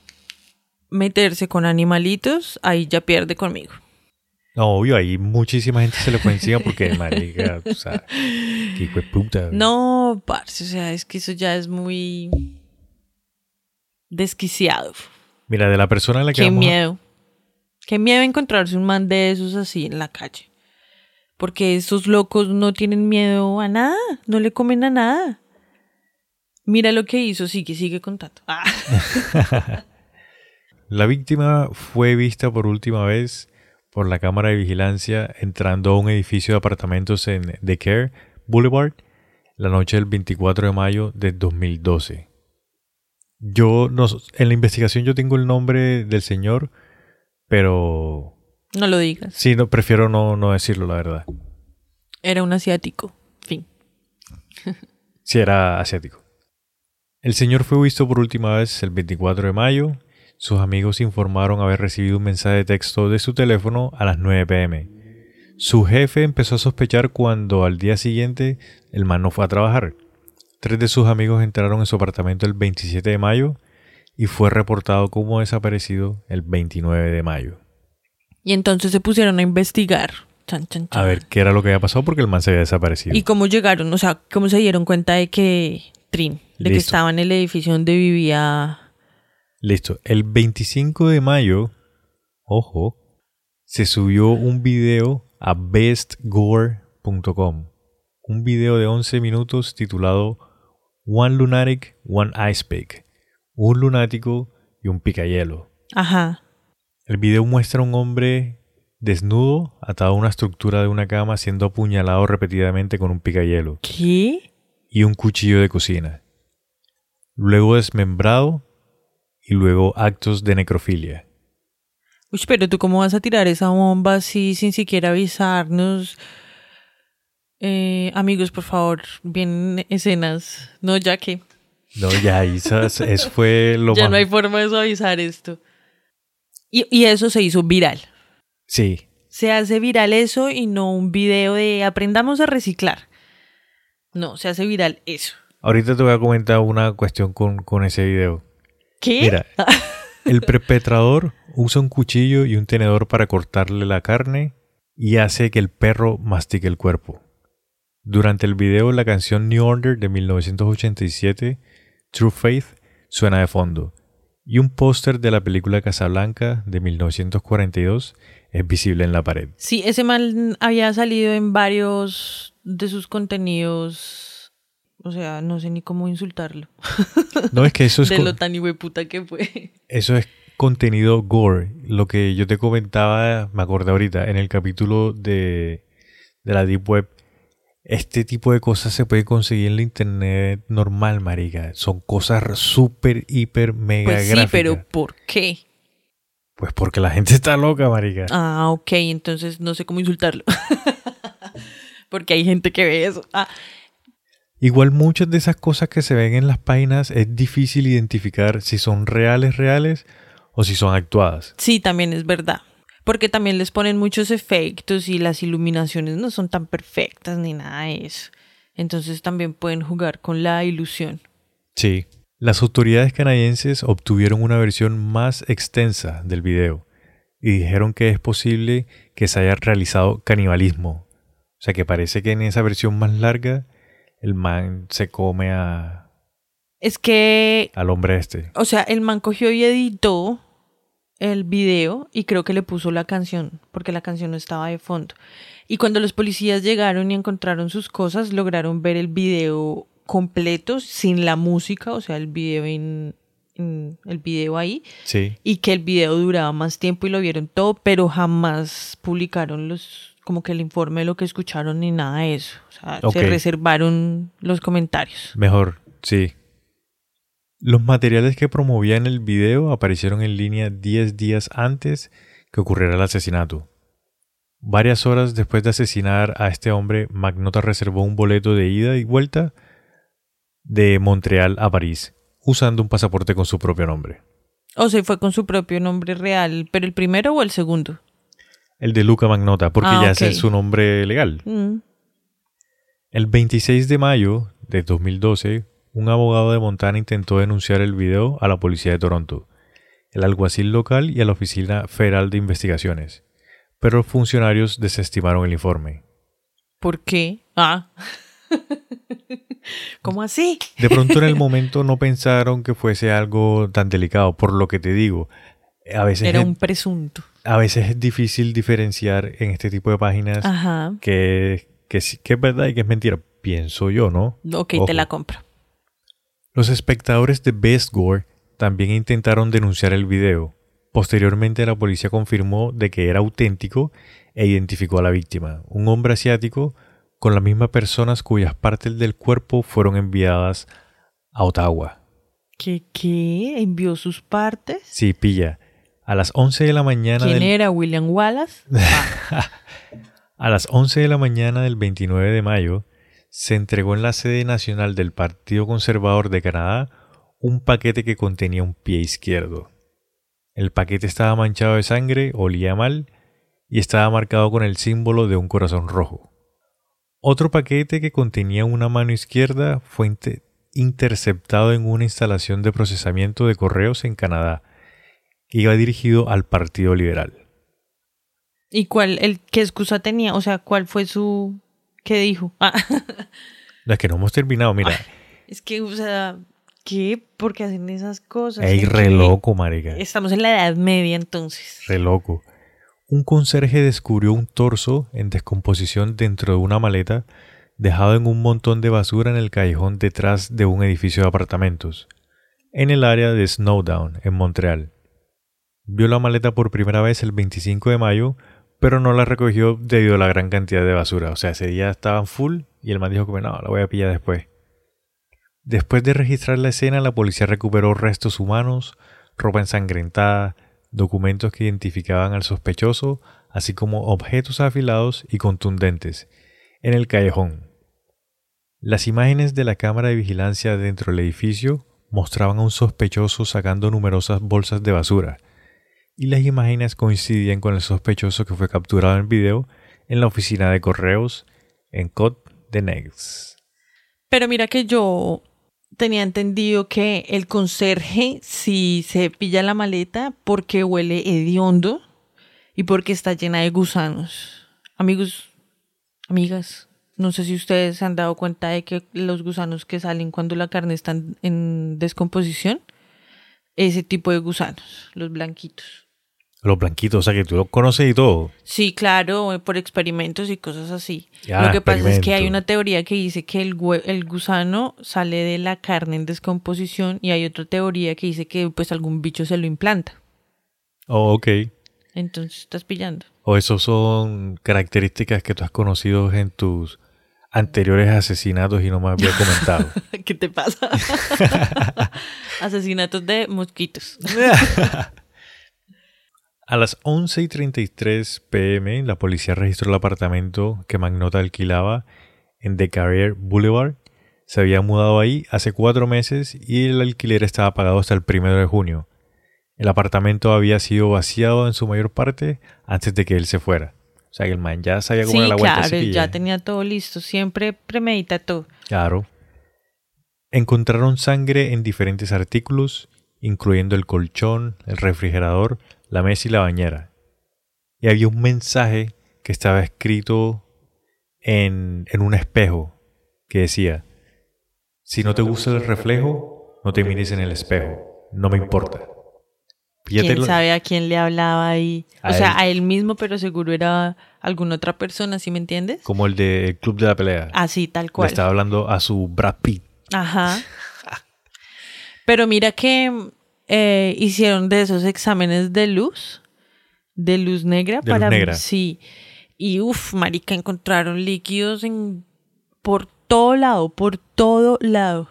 Speaker 3: meterse con animalitos, ahí ya pierde conmigo.
Speaker 2: No, obvio, ahí muchísima gente se le fue encima porque, [LAUGHS] marica, o sea, qué hijo de puta.
Speaker 3: No, parce, o sea, es que eso ya es muy desquiciado.
Speaker 2: Mira, de la persona a la que
Speaker 3: Qué
Speaker 2: vamos a-
Speaker 3: miedo. Qué miedo encontrarse un man de esos así en la calle. Porque esos locos no tienen miedo a nada, no le comen a nada. Mira lo que hizo, sigue, sigue contando. Ah. [LAUGHS]
Speaker 2: La víctima fue vista por última vez por la cámara de vigilancia entrando a un edificio de apartamentos en Decatur Boulevard la noche del 24 de mayo de 2012. Yo no, en la investigación yo tengo el nombre del señor, pero
Speaker 3: No lo digas.
Speaker 2: sí, no, prefiero no, no decirlo, la verdad.
Speaker 3: Era un asiático. Fin. [LAUGHS]
Speaker 2: Si era asiático. El señor fue visto por última vez el 24 de mayo. Sus amigos informaron haber recibido un mensaje de texto de su teléfono a las 9 pm. Su jefe empezó a sospechar cuando al día siguiente el man no fue a trabajar. Tres de sus amigos entraron en su apartamento el 27 de mayo y fue reportado como desaparecido el 29 de mayo.
Speaker 3: Y entonces se pusieron a investigar. Chan, chan, chan.
Speaker 2: A ver qué era lo que había pasado porque el man se había desaparecido.
Speaker 3: ¿Y cómo llegaron? O sea, ¿cómo se dieron cuenta de que Trin, de que estaba en el edificio donde vivía?
Speaker 2: Listo. El 25 de mayo, ojo, se subió un video a bestgore.com. Un video de 11 minutos titulado One Lunatic, One Ice Pick. Un lunático y un picayelo.
Speaker 3: Ajá.
Speaker 2: El video muestra a un hombre desnudo atado a una estructura de una cama siendo apuñalado repetidamente con un picayelo
Speaker 3: ¿Qué?
Speaker 2: y un cuchillo de cocina. Luego desmembrado y luego actos de necrofilia.
Speaker 3: Uy, pero tú cómo vas a tirar esa bomba así sin siquiera avisarnos. Eh, amigos, por favor, vienen escenas. No, ya que
Speaker 2: No, ya, esas- eso fue lo [LAUGHS]
Speaker 3: ya
Speaker 2: más...
Speaker 3: no hay forma de suavizar esto. Y, y eso se hizo viral.
Speaker 2: Sí,
Speaker 3: Se hace viral eso y no un video de aprendamos a reciclar. No, se hace viral eso.
Speaker 2: ahorita te voy a comentar una cuestión con, con ese video.
Speaker 3: ¿Qué?
Speaker 2: Mira, [LAUGHS] el perpetrador usa un cuchillo y un tenedor para cortarle la carne y hace que el perro mastique el cuerpo. Durante el video, la canción New Order de 1987, True Faith, suena de fondo, y un póster de la película Casablanca de 1942 es visible en la pared.
Speaker 3: Sí, ese mal había salido en varios de sus contenidos. O sea, no sé ni cómo insultarlo. [LAUGHS]
Speaker 2: No es que eso es,
Speaker 3: de lo tan puta que fue.
Speaker 2: eso es contenido gore. Lo que yo te comentaba, me acordé ahorita, en el capítulo de, de la Deep Web, este tipo de cosas se puede conseguir en la internet normal, marica. Son cosas súper, hiper, mega
Speaker 3: Pues sí,
Speaker 2: gráficas.
Speaker 3: pero ¿por qué?
Speaker 2: Pues porque la gente [LAUGHS] está loca, marica.
Speaker 3: Ah, ok, entonces no sé cómo insultarlo. [LAUGHS] Porque hay gente que ve eso. Ah,
Speaker 2: Igual muchas de esas cosas que se ven en las páginas es difícil identificar si son reales, reales o si son actuadas.
Speaker 3: sí, también es verdad. Porque también les ponen muchos efectos y las iluminaciones no son tan perfectas ni nada de eso. Entonces también pueden jugar con la ilusión.
Speaker 2: Sí. Las autoridades canadienses obtuvieron una versión más extensa del video y dijeron que es posible que se haya realizado canibalismo. O sea que parece que en esa versión más larga el man se come a,
Speaker 3: Es que
Speaker 2: al hombre este.
Speaker 3: O sea, el man cogió y editó el video y creo que le puso la canción, porque la canción no estaba de fondo. Y cuando los policías llegaron y encontraron sus cosas, lograron ver el video completo, sin la música, o sea, el video en, en- el video ahí,
Speaker 2: Sí.
Speaker 3: y que el video duraba más tiempo y lo vieron todo, pero jamás publicaron los como que el informe de lo que escucharon ni nada de eso. O sea, se reservaron los comentarios.
Speaker 2: Mejor, sí. Los materiales que promovía en el video aparecieron en línea 10 días antes que ocurriera el asesinato. Varias horas después de asesinar a este hombre, Magnota reservó un boleto de ida y vuelta de Montreal a París, usando un pasaporte con su propio nombre.
Speaker 3: O sea, fue con su propio nombre real, pero el primero o el segundo.
Speaker 2: El de Luca Magnota, porque
Speaker 3: Ah,
Speaker 2: ya
Speaker 3: ok.
Speaker 2: ese es su nombre legal.
Speaker 3: Mm.
Speaker 2: El 26 de mayo de 2012, un abogado de Montana intentó denunciar el video a la policía de Toronto, el alguacil local y a la Oficina Federal de Investigaciones, pero los funcionarios desestimaron el informe.
Speaker 3: ¿Por qué? Ah. [LAUGHS] ¿Cómo así?
Speaker 2: De pronto en el [LAUGHS] momento no pensaron que fuese algo tan delicado, por lo que te digo, a veces,
Speaker 3: Era
Speaker 2: es,
Speaker 3: un presunto.
Speaker 2: a veces es difícil diferenciar en este tipo de páginas
Speaker 3: Ajá.
Speaker 2: que, que, que es verdad y que es mentira, pienso yo, ¿no?
Speaker 3: Ok,
Speaker 2: Ojo.
Speaker 3: te la compro.
Speaker 2: Los espectadores de Best Gore también intentaron denunciar el video. Posteriormente la policía confirmó de que era auténtico e identificó a la víctima, un hombre asiático con las mismas personas cuyas partes del cuerpo fueron enviadas a Ottawa.
Speaker 3: ¿Qué? ¿Qué? ¿Envió sus partes?
Speaker 2: Sí, pilla. A las 11 de la mañana
Speaker 3: ¿Quién
Speaker 2: del,
Speaker 3: era? ¿William Wallace? [LAUGHS]
Speaker 2: a las 11 de la mañana del 29 de mayo se entregó en la sede nacional del Partido Conservador de Canadá un paquete que contenía un pie izquierdo. El paquete estaba manchado de sangre, olía mal y estaba marcado con el símbolo de un corazón rojo. Otro paquete que contenía una mano izquierda fue inte- interceptado en una instalación de procesamiento de correos en Canadá, que iba dirigido al Partido Liberal.
Speaker 3: ¿Y cuál, el, qué excusa tenía? O sea, ¿cuál fue su... ¿Qué dijo? [LAUGHS] Ah,
Speaker 2: La que no hemos terminado, mira.
Speaker 3: es que, o sea, ¿qué? ¿Por qué hacen esas cosas?
Speaker 2: Ey,
Speaker 3: ¿En
Speaker 2: re loco, marica.
Speaker 3: Estamos en la Edad Media, entonces.
Speaker 2: Re loco. Un conserje descubrió un torso en descomposición dentro de una maleta dejado en un montón de basura en el callejón detrás de un edificio de apartamentos, en el área de Snowdown, en Montreal. Vio la maleta por primera vez el 25 de mayo, pero no la recogió debido a la gran cantidad de basura. O sea, ese día estaban full y el man dijo que no, la voy a pillar después. Después de registrar la escena, la policía recuperó restos humanos, ropa ensangrentada, documentos que identificaban al sospechoso, así como objetos afilados y contundentes, en el callejón. Las imágenes de la cámara de vigilancia dentro del edificio mostraban a un sospechoso sacando numerosas bolsas de basura, y las imágenes coincidían con el sospechoso que fue capturado en video en la oficina de correos en Côte de Negs.
Speaker 3: Pero mira que yo tenía entendido que el conserje si se pilla la maleta porque huele hediondo y porque está llena de gusanos. Amigos, amigas, no sé si ustedes se han dado cuenta de que los gusanos que salen cuando la carne está en descomposición, ese tipo de gusanos, los blanquitos.
Speaker 2: Los blanquitos, o sea que tú los conoces y todo.
Speaker 3: Sí, claro, por experimentos y cosas así.
Speaker 2: Ya,
Speaker 3: Lo que pasa es que hay una teoría que dice que el, el gusano sale de la carne en descomposición y hay otra teoría que dice que pues algún bicho se lo implanta.
Speaker 2: Oh, ok.
Speaker 3: Entonces estás pillando.
Speaker 2: O esos son características que tú has conocido en tus anteriores asesinatos y no me había comentado. [LAUGHS]
Speaker 3: ¿Qué te pasa? [LAUGHS] Asesinatos de mosquitos. [LAUGHS]
Speaker 2: A las 11 y 33 pm, la policía registró el apartamento que Magnota alquilaba en The Carrier Boulevard. Se había mudado ahí hace cuatro meses y el alquiler estaba pagado hasta el primero de junio. El apartamento había sido vaciado en su mayor parte antes de que él se fuera. O sea que el man ya sabía cómo
Speaker 3: Sí,
Speaker 2: era la vuelta.
Speaker 3: claro, él ya tenía todo listo. Siempre premedita todo.
Speaker 2: Claro. Encontraron sangre en diferentes artículos, incluyendo el colchón, el refrigerador, la mesa y la bañera. Y había un mensaje que estaba escrito en, en un espejo que decía, si no te gusta el reflejo, no te mires en el espejo, no me importa. Fíjate
Speaker 3: ¿Quién
Speaker 2: lo-
Speaker 3: sabe a quién le hablaba ahí? O sea,
Speaker 2: él.
Speaker 3: a él mismo, pero seguro era alguna otra persona, ¿sí me entiendes?
Speaker 2: Como el de Club de la Pelea.
Speaker 3: Así, tal
Speaker 2: Le
Speaker 3: cual.
Speaker 2: estaba hablando a su Brad Pitt.
Speaker 3: Ajá. [LAUGHS] Pero mira que eh, hicieron de esos exámenes de luz, de luz negra
Speaker 2: De luz
Speaker 3: para
Speaker 2: negra.
Speaker 3: sí. Y uff, marica, encontraron líquidos en por todo lado, por todo lado.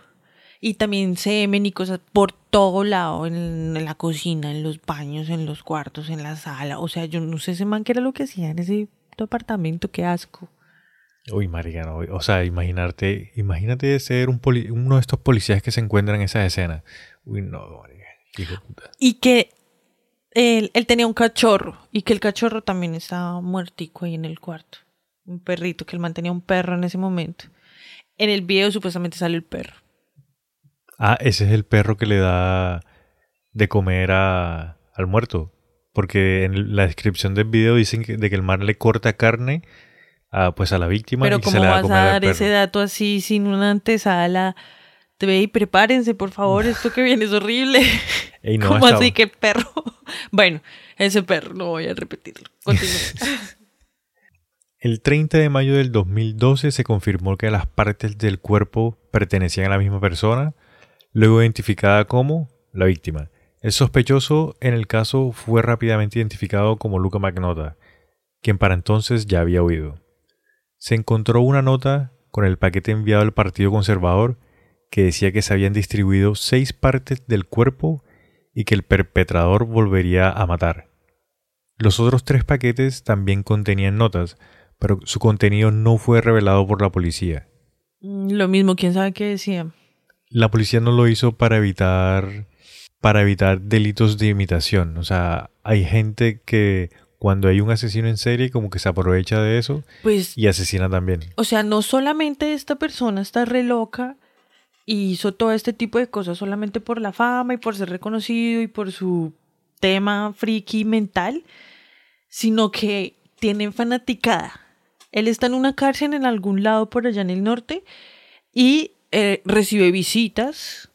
Speaker 3: Y también semen y cosas por todo lado, en, en la cocina, en los baños, en los cuartos, en la sala. O sea, yo no sé ese man qué era lo que hacía en ese apartamento, qué asco.
Speaker 2: Uy, marica, no. O sea, imaginarte, imagínate ser un poli- uno de estos policías que se encuentran en esa escena. Uy, no, marica.
Speaker 3: Y que él, él tenía un cachorro y que el cachorro también estaba muertico ahí en el cuarto. Un perrito, que él mantenía un perro en ese momento. En el video supuestamente sale el perro.
Speaker 2: Ah, ese es el perro que le da de comer a, al muerto. Porque en la descripción del video dicen que, de que el mar le corta carne a, pues a la víctima
Speaker 3: Pero
Speaker 2: y se
Speaker 3: ¿cómo
Speaker 2: le da a
Speaker 3: vas a
Speaker 2: comer al
Speaker 3: dar ese dato así sin una antesala? Te ve y prepárense, por favor, esto que viene es horrible. [LAUGHS]
Speaker 2: Ey, no,
Speaker 3: ¿Cómo así que perro? [LAUGHS] Bueno, ese perro, no voy a repetirlo. Continúa. [LAUGHS]
Speaker 2: El 30 de mayo del 2012 se confirmó que las partes del cuerpo pertenecían a la misma persona, luego identificada como la víctima. El sospechoso en el caso fue rápidamente identificado como Luca Magnota, quien para entonces ya había huido. Se encontró una nota con el paquete enviado al Partido Conservador que decía que se habían distribuido seis partes del cuerpo y que el perpetrador volvería a matar. Los otros tres paquetes también contenían notas, pero su contenido no fue revelado por la policía.
Speaker 3: Mm, Lo mismo, quién sabe qué decía.
Speaker 2: La policía no lo hizo para evitar para evitar delitos de imitación. O sea, hay gente que cuando hay un asesino en serie como que se aprovecha de eso
Speaker 3: Pues
Speaker 2: y asesina también.
Speaker 3: O sea, no solamente esta persona está re loca y hizo todo este tipo de cosas solamente por la fama y por ser reconocido y por su tema friki mental, sino que tienen fanaticada. Él está en una cárcel en algún lado por allá en el norte y eh, recibe visitas,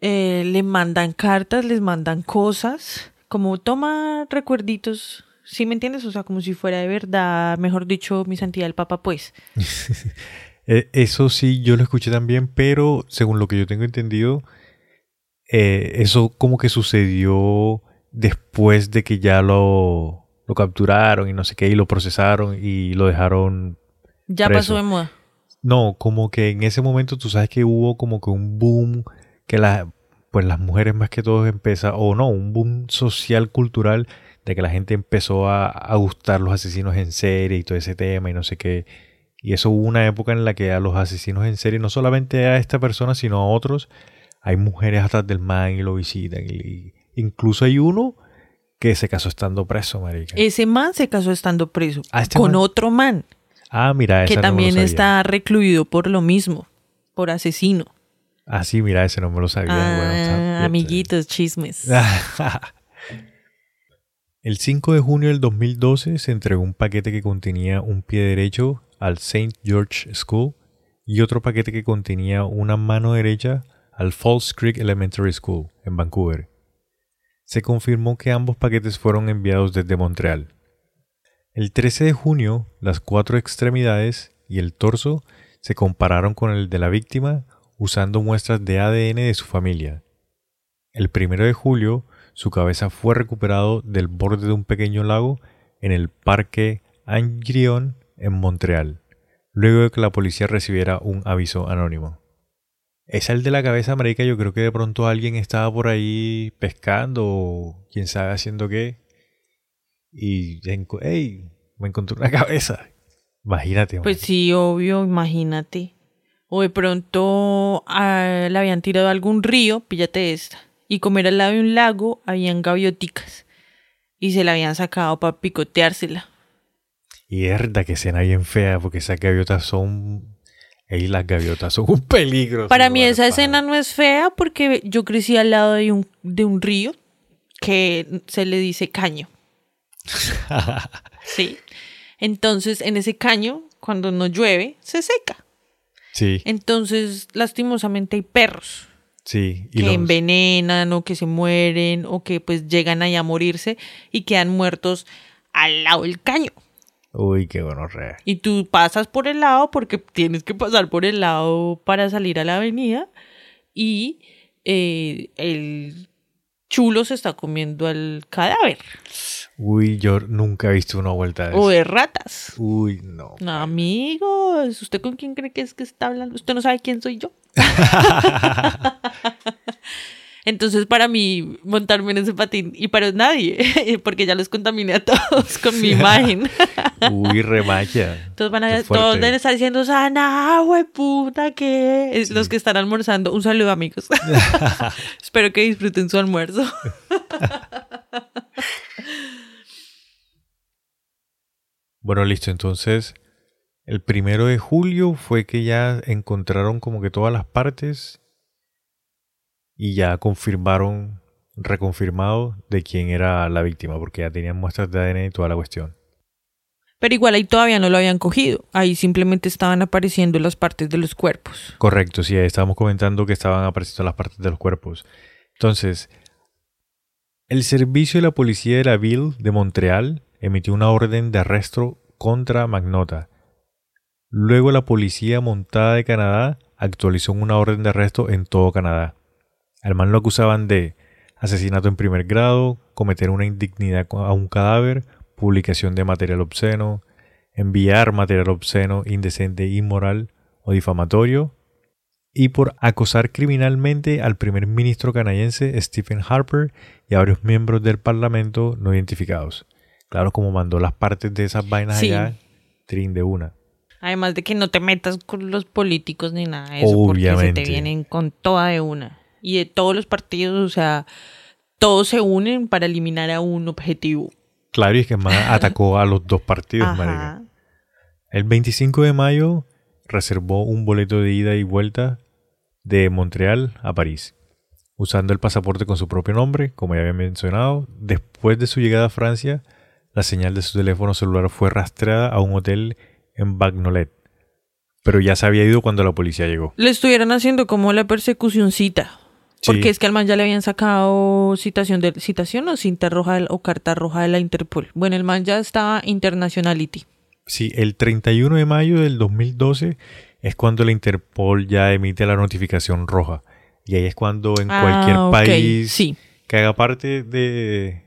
Speaker 3: eh, le mandan cartas, les mandan cosas, como toma recuerditos, ¿sí me entiendes? O sea, como si fuera de verdad, mejor dicho, mi santidad el Papa, pues. [LAUGHS]
Speaker 2: Eh, Eso sí, yo lo escuché también, pero según lo que yo tengo entendido, eh, eso como que sucedió después de que ya lo, lo capturaron y no sé qué, y lo procesaron y lo dejaron
Speaker 3: Ya
Speaker 2: Preso.
Speaker 3: pasó de moda.
Speaker 2: No, como que en ese momento tú sabes que hubo como que un boom que la, pues las mujeres más que todo empezaron, o no, un boom social cultural de que la gente empezó a, a gustar los asesinos en serie y todo ese tema y no sé qué. Y eso hubo una época en la que a los asesinos en serie, no solamente a esta persona, sino a otros, hay mujeres atrás del man y lo visitan. Y, incluso hay uno que se casó estando preso, marica.
Speaker 3: Ese man se casó estando preso
Speaker 2: Ah, este
Speaker 3: con
Speaker 2: man-
Speaker 3: otro man
Speaker 2: ah, mira, ese
Speaker 3: que
Speaker 2: no me lo
Speaker 3: también está recluido por lo mismo, por asesino.
Speaker 2: Ah, sí, mira, ese no me lo sabía. Bueno, está-
Speaker 3: Ah,
Speaker 2: está-
Speaker 3: amiguitos, chismes. [LAUGHS]
Speaker 2: El 5 de junio del 2012 se entregó un paquete que contenía un pie derecho al St. George School y otro paquete que contenía una mano derecha al Falls Creek Elementary School en Vancouver. Se confirmó que ambos paquetes fueron enviados desde Montreal. El 13 de junio, las cuatro extremidades y el torso se compararon con el de la víctima usando muestras de ADN de su familia. El 1 de julio, su cabeza fue recuperado del borde de un pequeño lago en el parque Angrion en Montreal, luego de que la policía recibiera un aviso anónimo. Esa el de la cabeza, marica, yo creo que de pronto alguien estaba por ahí pescando o quién sabe haciendo qué. y enco- ¡ey! Me encontré una [LAUGHS] cabeza. Imagínate. man.
Speaker 3: Pues sí, obvio, imagínate. O de pronto ah, la habían tirado a algún río, píllate esta. Y como era al lado de un lago, habían gavioticas. Y se la habían sacado para picoteársela.
Speaker 2: Y que escena bien fea, porque esas gaviotas son. Ey, las gaviotas son un peligro.
Speaker 3: Para mí esa escena no es fea porque yo crecí al lado de un, de un río que se le dice caño. Sí. Entonces, en ese caño, cuando no llueve, se seca.
Speaker 2: sí,
Speaker 3: Entonces, lastimosamente hay perros
Speaker 2: sí. Y
Speaker 3: que
Speaker 2: los-
Speaker 3: envenenan o que se mueren o que pues llegan ahí a morirse y quedan muertos al lado del caño.
Speaker 2: Uy, qué bueno, re.
Speaker 3: Y tú pasas por el lado porque tienes que pasar por el lado para salir a la avenida y eh, el chulo se está comiendo al cadáver
Speaker 2: Uy, yo nunca he visto una vuelta de
Speaker 3: o de ratas.
Speaker 2: Uy, no.
Speaker 3: No, amigos, ¿usted con quién cree que es que está hablando? ¿Usted no sabe quién soy yo? [LAUGHS] [LAUGHS] Entonces, para mí, montarme en ese patín, y para nadie, [LAUGHS] porque ya los contaminé a todos con mi imagen. [LAUGHS]
Speaker 2: Uy, remacha.
Speaker 3: Todos van a todos deben estar diciendo, Sana, puta, ¿qué? Es Los que están almorzando. Un saludo, amigos. [LAUGHS] Espero que disfruten su almuerzo.
Speaker 2: Bueno, listo. Entonces, el primero de julio fue que ya encontraron como que todas las partes y ya confirmaron, reconfirmado de quién era la víctima, porque ya tenían muestras de ADN y toda la cuestión.
Speaker 3: Pero igual ahí todavía no lo habían cogido. Ahí simplemente estaban apareciendo las partes de los cuerpos.
Speaker 2: Correcto, sí, ahí estábamos comentando que estaban apareciendo las partes de los cuerpos. Entonces, el servicio de la policía de la Ville de Montreal emitió una orden de arresto contra Magnota. Luego la policía montada de Canadá actualizó una orden de arresto en todo Canadá. Al man lo acusaban de asesinato en primer grado, cometer una indignidad a un cadáver, publicación de material obsceno, enviar material obsceno, indecente, inmoral o difamatorio, y por acosar criminalmente al primer ministro canadiense Stephen Harper y a varios miembros del parlamento no identificados. Claro, como mandó las partes de esas vainas
Speaker 3: Sí.
Speaker 2: allá, trin de una.
Speaker 3: Además de que no te metas con los políticos ni nada de eso, porque se te vienen con toda de una. Y de todos los partidos, o sea, todos se unen para eliminar a un objetivo.
Speaker 2: Claro, y es que man [LAUGHS] atacó a los dos partidos, marica. El 25 de mayo reservó un boleto de ida y vuelta de Montreal a París, usando el pasaporte con su propio nombre, como ya había mencionado. Después de su llegada a Francia, la señal de su teléfono celular fue rastreada a un hotel en Bagnolet, pero ya se había ido cuando la policía llegó.
Speaker 3: Le estuvieran haciendo como la persecucioncita. Porque
Speaker 2: Sí.
Speaker 3: es que al man ya le habían sacado citación de citación o cinta roja o carta roja de la Interpol. Bueno, el man ya estaba internationality.
Speaker 2: Sí, el 31 de mayo del 2012 es cuando la Interpol ya emite la notificación roja. Y ahí es cuando en
Speaker 3: Ah,
Speaker 2: cualquier país
Speaker 3: Sí.
Speaker 2: que haga parte de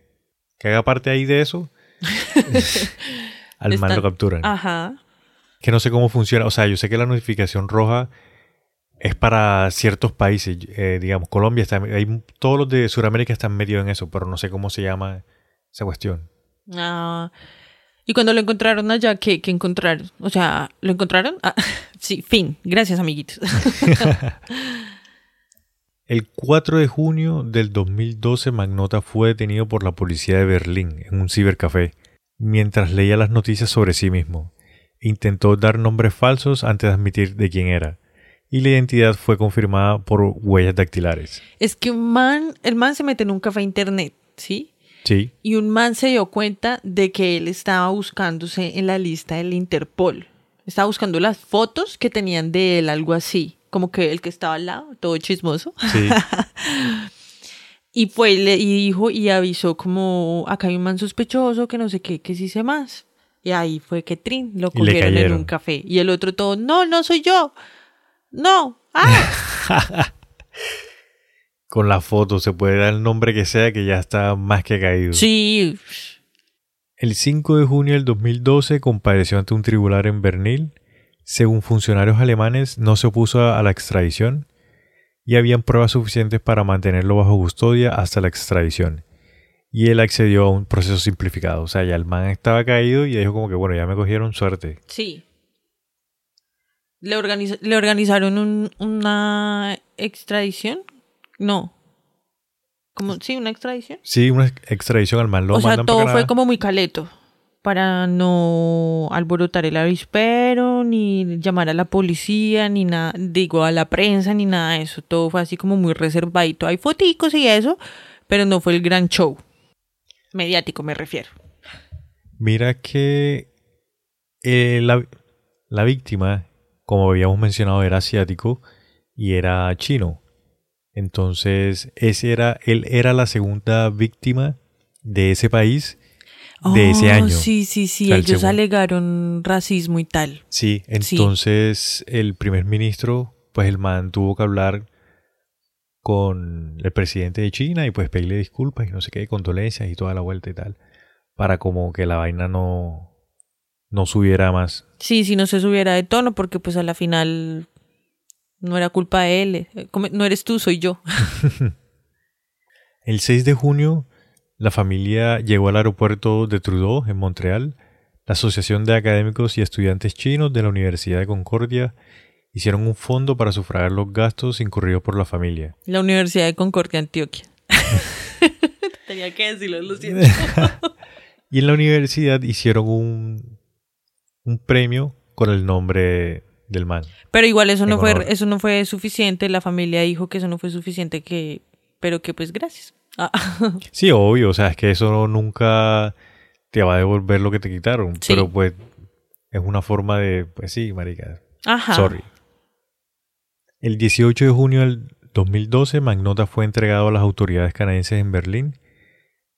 Speaker 2: que haga parte ahí de eso [LAUGHS] al man lo capturan
Speaker 3: Ajá.
Speaker 2: que no sé cómo funciona o sea yo sé que la notificación roja es para ciertos países eh, digamos Colombia está hay todos los de Sudamérica están metidos en eso pero no sé cómo se llama esa cuestión
Speaker 3: Ah, y cuando lo encontraron allá, ¿qué, qué encontraron? O sea, ¿lo encontraron? Ah, [LAUGHS] sí, fin. Gracias, amiguitos. [LAUGHS]
Speaker 2: El 4 de junio del 2012, Magnota fue detenido por la policía de Berlín en un cibercafé mientras leía las noticias sobre sí mismo. Intentó dar nombres falsos antes de admitir de quién era, y la identidad fue confirmada por huellas dactilares.
Speaker 3: es que un man, el man se mete en un café internet, ¿sí?
Speaker 2: Sí,
Speaker 3: Y un man se dio cuenta de que él estaba buscándose en la lista del Interpol. Estaba buscando las fotos que tenían de él, algo así. Como que el que estaba al lado, todo chismoso.
Speaker 2: sí. [LAUGHS]
Speaker 3: Y fue y dijo y avisó como acá hay un man sospechoso que no sé qué, que sí sé más. Y ahí fue que Trin lo cogieron en un café. Y el otro todo, no, no soy yo. No. Ah. [LAUGHS]
Speaker 2: Con la foto se puede dar el nombre que sea que ya está más que caído.
Speaker 3: sí.
Speaker 2: El 5 de junio del 2012 compareció ante un tribunal en Berlín. Según funcionarios alemanes, no se opuso a la extradición y habían pruebas suficientes para mantenerlo bajo custodia hasta la extradición. y él accedió a un proceso simplificado. O sea, ya el man estaba caído y dijo como que, bueno, ya me cogieron suerte.
Speaker 3: Sí. ¿Le, organiza- le organizaron un- una extradición? No. Como, sí, una extradición.
Speaker 2: Sí, una extradición al man lo
Speaker 3: o sea, todo fue como muy caleto. Para no alborotar el avispero, ni llamar a la policía, ni nada, digo, a la prensa, ni nada de eso. Todo fue así como muy reservadito. Hay foticos y eso, pero no fue el gran show. Mediático me refiero.
Speaker 2: Mira que eh, la, la víctima, como habíamos mencionado, era asiático y era chino. Entonces, ese era, él era la segunda víctima de ese país de ese
Speaker 3: Oh,
Speaker 2: año.
Speaker 3: Sí, sí, sí.
Speaker 2: O sea, el
Speaker 3: Ellos
Speaker 2: segundo.
Speaker 3: alegaron racismo y tal.
Speaker 2: Sí, entonces el primer ministro, pues el man tuvo que hablar con el presidente de China y pues pedirle disculpas y no sé qué, condolencias y toda la vuelta y tal, para como que la vaina no, no subiera más.
Speaker 3: Sí, si no se subiera de tono, porque pues a la final no era culpa de él. eh, No eres tú, soy yo. [LAUGHS]
Speaker 2: El 6 de junio, la familia llegó al aeropuerto de Trudeau en Montreal. La Asociación de Académicos y Estudiantes Chinos de la Universidad de Concordia hicieron un fondo para sufragar los gastos incurridos por la familia.
Speaker 3: La Universidad de Concordia, Antioquia. [LAUGHS] [LAUGHS] Tenía que decirlo, lo siento.
Speaker 2: Y en la universidad hicieron un, un premio con el nombre del man.
Speaker 3: Pero igual eso no fue, eso no fue suficiente. La familia dijo que eso no fue suficiente, que, pero que pues gracias. Ah, [LAUGHS]
Speaker 2: Sí, obvio, o sea, es que eso nunca te va a devolver lo que te quitaron,
Speaker 3: Sí.
Speaker 2: pero pues es una forma de, pues sí, marica,
Speaker 3: Ajá.
Speaker 2: sorry. El 18 de junio del 2012, Magnota fue entregado a las autoridades canadienses en Berlín.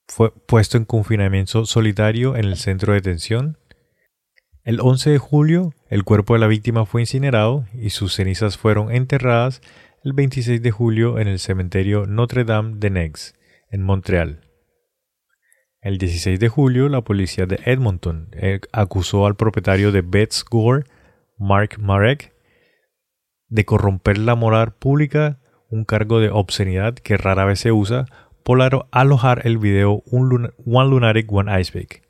Speaker 2: Fue puesto en confinamiento solitario en el centro de detención. El 11 de julio, el cuerpo de la víctima fue incinerado y sus cenizas fueron enterradas el 26 de julio en el cementerio Notre-Dame de Nex, en Montreal. El 16 de julio, la policía de Edmonton eh, acusó al propietario de Betts Gore, Mark Marek, de corromper la moral pública, un cargo de obscenidad que rara vez se usa, por alo- alojar el video One Lunatic, One Iceberg.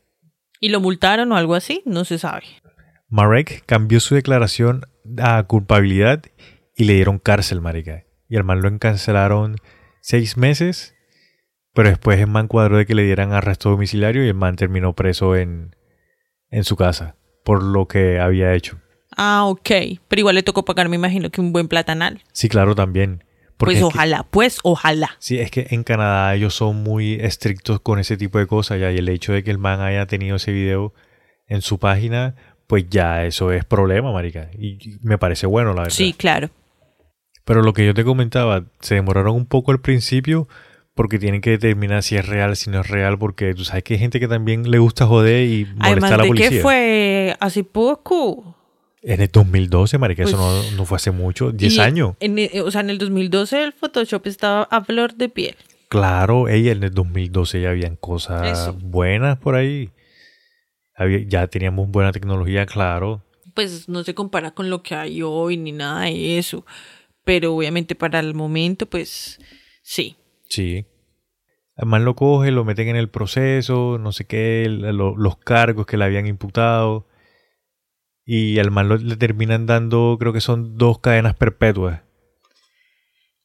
Speaker 3: ¿Y lo multaron o algo así? No se sabe.
Speaker 2: Marek cambió su declaración a culpabilidad y le dieron cárcel, marica. Y al man lo encarcelaron seis meses, pero después el man cuadró de que le dieran arresto domiciliario y el man terminó preso en, en su casa por lo que había hecho.
Speaker 3: Ah, ok. Pero igual le tocó pagar, me imagino que un buen platanal.
Speaker 2: Sí, claro, también. Porque
Speaker 3: Pues
Speaker 2: es que-
Speaker 3: ojalá, pues ojalá.
Speaker 2: Sí, es que en Canadá ellos son muy estrictos con ese tipo de cosas ya y el hecho de que el man haya tenido ese video en su página, pues ya eso es problema, marica. Y me parece bueno, la verdad.
Speaker 3: Sí, claro.
Speaker 2: Pero lo que yo te comentaba, se demoraron un poco al principio porque tienen que determinar si es real, si no es real, porque tú sabes que hay gente que también le gusta joder y molestar
Speaker 3: Además
Speaker 2: a la
Speaker 3: de
Speaker 2: policía.
Speaker 3: que fue hace poco.
Speaker 2: En el 2012, marica, eso
Speaker 3: Pues-
Speaker 2: no, no fue hace mucho, 10
Speaker 3: Y
Speaker 2: años.
Speaker 3: en- eh, o sea, en el 2012 el Photoshop estaba a flor de piel.
Speaker 2: Claro, ella en el 2012 ya habían cosas
Speaker 3: Eso.
Speaker 2: buenas por ahí. Había- ya teníamos buena tecnología, claro.
Speaker 3: Pues no se compara con lo que hay hoy ni nada de eso. Pero obviamente para el momento, pues sí.
Speaker 2: Sí. Además lo coge, lo meten en el proceso, no sé qué, lo- los cargos que le habían imputado. Y al man lo- le terminan dando, creo que son dos cadenas perpetuas.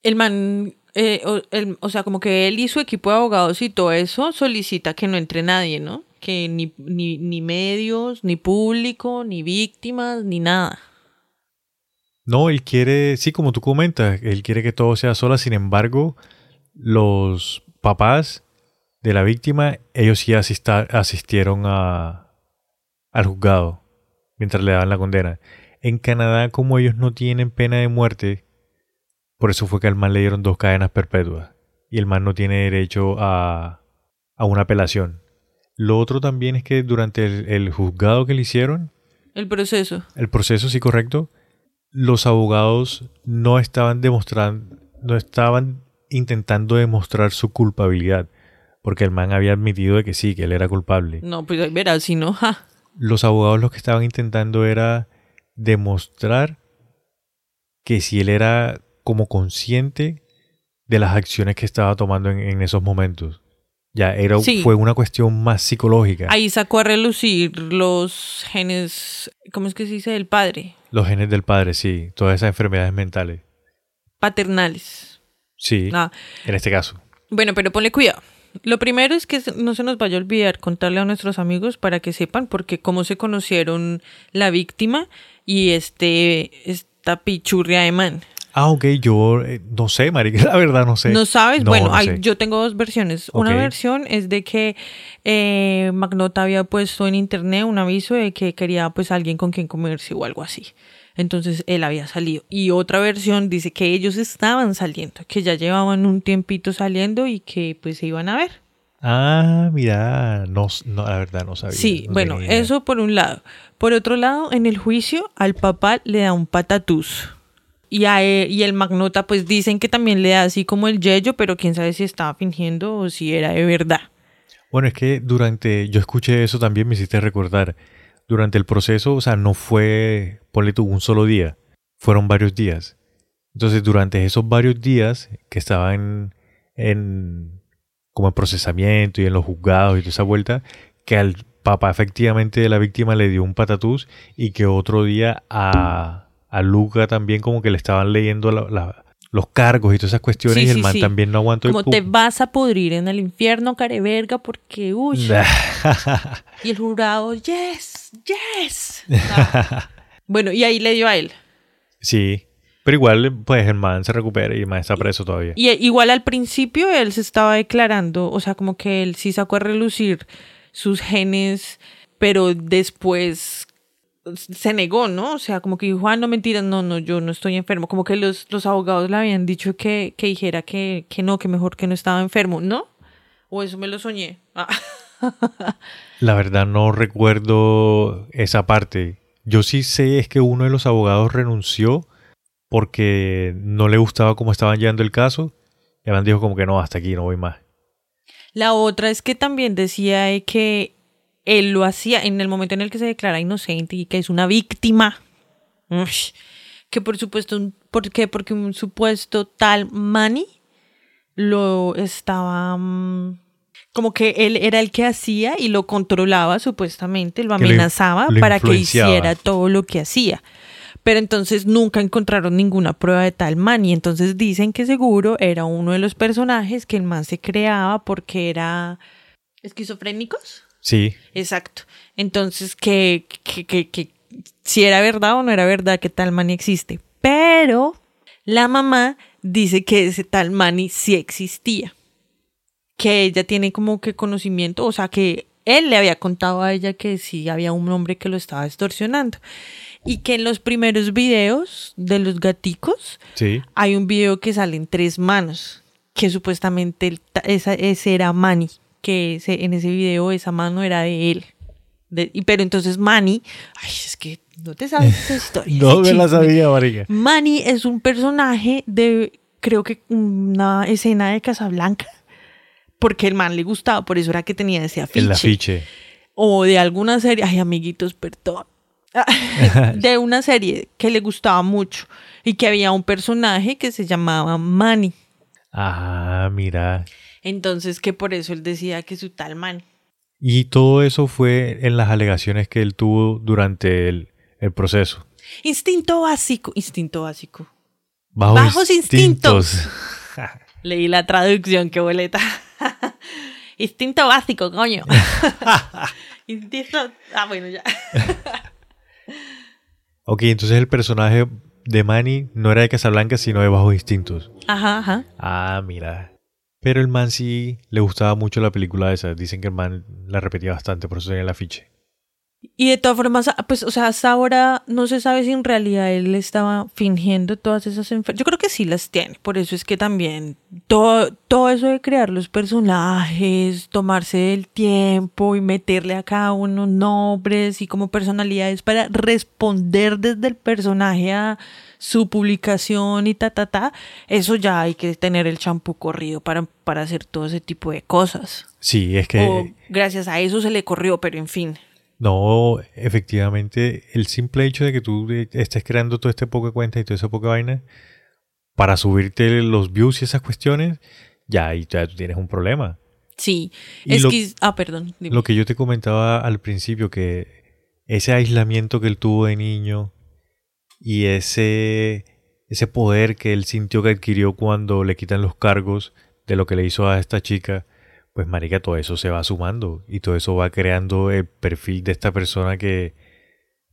Speaker 3: El man, eh, o, el- o sea, como que él y su equipo de abogados y todo eso solicita que no entre nadie, ¿no? Que ni, ni, ni medios, ni público, ni víctimas, ni nada.
Speaker 2: No, él quiere, sí, como tú comentas, él quiere que todo sea sola. Sin embargo, los papás de la víctima, ellos sí asista- asistieron a, al juzgado mientras le daban la condena. En Canadá, como ellos no tienen pena de muerte, por eso fue que al man le dieron dos cadenas perpetuas. Y el man no tiene derecho a, a una apelación. Lo otro también es que durante el- el juzgado que le hicieron,
Speaker 3: El proceso.
Speaker 2: el proceso sí correcto, los abogados no estaban demostrando, no estaban intentando demostrar su culpabilidad, porque el man había admitido de que sí, que él era culpable.
Speaker 3: No, pues verás, si no, ja.
Speaker 2: Los abogados lo que estaban intentando era demostrar que si él era como consciente de las acciones que estaba tomando en, en esos momentos. Ya era,
Speaker 3: Sí.
Speaker 2: fue una cuestión más psicológica.
Speaker 3: Ahí sacó a relucir los genes, ¿cómo es que se dice? Del padre,
Speaker 2: Los genes del padre, sí. Todas esas enfermedades mentales.
Speaker 3: paternales.
Speaker 2: Sí,
Speaker 3: Ah,
Speaker 2: en este caso.
Speaker 3: Bueno, pero ponle cuidado. Lo primero es que no se nos vaya a olvidar contarle a nuestros amigos para que sepan porque cómo se conocieron la víctima y este esta pichurria de man.
Speaker 2: Ah, ok, yo eh, no sé, marica, [LAUGHS] la verdad no sé.
Speaker 3: ¿No sabes?
Speaker 2: No,
Speaker 3: bueno,
Speaker 2: no
Speaker 3: hay- yo tengo dos versiones. Una versión es de que eh, Magnota había puesto en internet un aviso de que quería pues alguien con quien comerse o algo así. Entonces él había salido. Y otra versión dice que ellos estaban saliendo, que ya llevaban un tiempito saliendo y que pues se iban a ver.
Speaker 2: Ah, mira, no, la verdad no sabía.
Speaker 3: Sí,
Speaker 2: no
Speaker 3: bueno,
Speaker 2: idea.
Speaker 3: eso por un lado. Por otro lado, en el juicio al papá le da un patatús. Y, a e- y el magnota pues dicen que también le da así como el yello, pero quién sabe si estaba fingiendo o si era de verdad.
Speaker 2: Bueno, es que durante, yo escuché eso también, me hiciste recordar. Durante el proceso, o sea, no fue, ponle tú, un solo día, fueron varios días. Entonces, durante esos varios días que estaban en, como en procesamiento y en los juzgados y toda esa vuelta, que al papá efectivamente de la víctima le dio un patatús y que otro día a, a Luca también como que le estaban leyendo la- la- los cargos y todas esas cuestiones
Speaker 3: Sí,
Speaker 2: y el
Speaker 3: sí,
Speaker 2: man
Speaker 3: sí.
Speaker 2: también no aguantó
Speaker 3: Como te vas a pudrir en el infierno, careverga, porque uy. [LAUGHS] Y el jurado, yes, yes. [LAUGHS] Ah. Bueno, y ahí le dio a él.
Speaker 2: Sí, pero igual, pues el man se recupera y el man está preso todavía.
Speaker 3: Y igual al principio él se estaba declarando, o sea, como que él sí sacó a relucir sus genes, pero después se negó, ¿no? O sea, como que dijo, ah, no, mentira, no, no, yo no estoy enfermo. Como que los, los abogados le habían dicho que, que dijera que, que no, que mejor que no estaba enfermo, ¿no? O eso me lo soñé. Ah. [LAUGHS]
Speaker 2: La verdad no recuerdo esa parte. Yo sí sé es que uno de los abogados renunció porque no le gustaba cómo estaban llevando el caso. Y el man dijo como que no, hasta aquí, no voy más.
Speaker 3: La otra es que también decía que él lo hacía en el momento en el que se declara inocente y que es una víctima. Que por supuesto, un- ¿por qué? Porque un supuesto tal Manny lo estaba mm, como que él era el que hacía y lo controlaba supuestamente, lo
Speaker 2: Que lo in-
Speaker 3: amenazaba
Speaker 2: lo
Speaker 3: para que hiciera todo lo que hacía. Pero entonces nunca encontraron ninguna prueba de tal man y entonces dicen que seguro era uno de los personajes que el man se creaba porque era esquizofrénicos.
Speaker 2: Sí,
Speaker 3: Exacto. Entonces que, que, que, que si era verdad o no era verdad que tal man existe. Pero la mamá dice que ese tal Manny sí existía. Que ella tiene como que conocimiento, o sea que él le había contado a ella que sí había un hombre que lo estaba extorsionando. Y que en los primeros videos de los gaticos
Speaker 2: sí.
Speaker 3: hay un video que salen tres manos, que supuestamente el esa, ese era Manny, que en ese video esa mano era de él. De- y, pero entonces Manny, ay, es que no te sabes esa [LAUGHS] historia.
Speaker 2: No me la sabía, marica.
Speaker 3: Manny es un personaje de, creo que una escena de Casablanca, porque el man le gustaba, por eso era que tenía ese afiche.
Speaker 2: El afiche.
Speaker 3: O de alguna serie, ay amiguitos, perdón. [LAUGHS] de una serie que le gustaba mucho y que había un personaje que se llamaba Manny.
Speaker 2: Ah, mira.
Speaker 3: Entonces que por eso él decía que su tal Manny.
Speaker 2: Y todo eso fue en las alegaciones que él tuvo durante el, el proceso.
Speaker 3: Instinto básico, instinto básico.
Speaker 2: Bajos,
Speaker 3: Bajos instintos.
Speaker 2: instintos. [LAUGHS]
Speaker 3: Leí la traducción, qué boleta. [LAUGHS] instinto básico, coño. [LAUGHS] instinto... Ah, bueno, ya.
Speaker 2: ok, entonces el personaje de Manny no era de Casablanca, sino de Bajos Instintos.
Speaker 3: Ajá, ajá.
Speaker 2: Ah, mira. Pero el man sí le gustaba mucho la película esa. Dicen que el man la repetía bastante, por eso tenía el afiche.
Speaker 3: Y de todas formas, pues, o sea, hasta ahora no se sabe si en realidad él estaba fingiendo todas esas enfermedades. Yo creo que sí las tiene. Por eso es que también todo, todo eso de crear los personajes, tomarse el tiempo y meterle a cada uno nombres y como personalidades para responder desde el personaje a su publicación y ta, ta, ta. Eso ya hay que tener el champú corrido para, para hacer todo ese tipo de cosas.
Speaker 2: Sí, es que...
Speaker 3: O gracias a eso se le corrió, pero en fin.
Speaker 2: No, efectivamente, el simple hecho de que tú estés creando todo este poco cuenta y toda esa poca vaina para subirte los views y esas cuestiones, ya ahí ya tú tienes un problema.
Speaker 3: Sí.
Speaker 2: Y lo-
Speaker 3: Esquiz- ah, perdón. dime.
Speaker 2: Lo que yo te comentaba al principio, que ese aislamiento que él tuvo de niño y ese, ese poder que él sintió que adquirió cuando le quitan los cargos de lo que le hizo a esta chica, pues marica, todo eso se va sumando y todo eso va creando el perfil de esta persona que,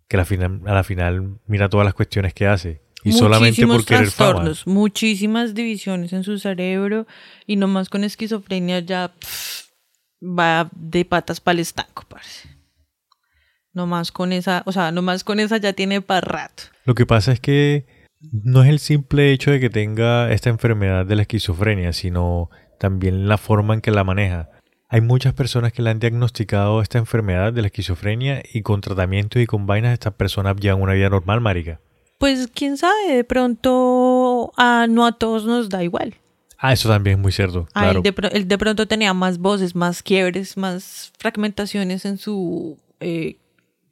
Speaker 2: que a, la final, a la final mira todas las cuestiones que hace. Y solamente
Speaker 3: Muchísimos
Speaker 2: por querer fama.
Speaker 3: muchísimas divisiones en su cerebro y nomás con esquizofrenia ya pff, va de patas para el estanco, parce. Nomás con esa, o sea, nomás con esa ya tiene para rato.
Speaker 2: Lo que pasa es que no es el simple hecho de que tenga esta enfermedad de la esquizofrenia, sino también la forma en que la maneja. Hay muchas personas que le han diagnosticado esta enfermedad de la esquizofrenia y con tratamientos y con vainas estas personas llevan una vida normal, marica.
Speaker 3: Pues quién sabe, de pronto a, no a todos nos da igual.
Speaker 2: Ah, eso también es muy cierto,
Speaker 3: A
Speaker 2: claro.
Speaker 3: él, de, pro- él de pronto tenía más voces, más quiebres, más fragmentaciones en su eh,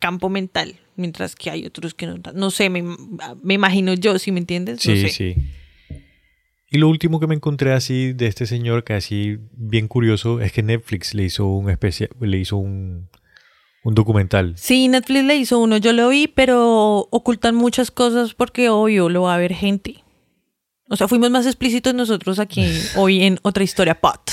Speaker 3: campo mental, mientras que hay otros que no. No sé, me, me imagino yo, si me entiendes. No
Speaker 2: Sí,
Speaker 3: sé.
Speaker 2: sí. Y lo último que me encontré así de este señor, que así bien curioso, es que Netflix le hizo un especial, le hizo un, un documental.
Speaker 3: Sí, Netflix le hizo uno, yo lo vi, pero ocultan muchas cosas porque obvio lo va a ver gente. O sea, fuimos más explícitos nosotros aquí [LAUGHS] hoy en otra historia pot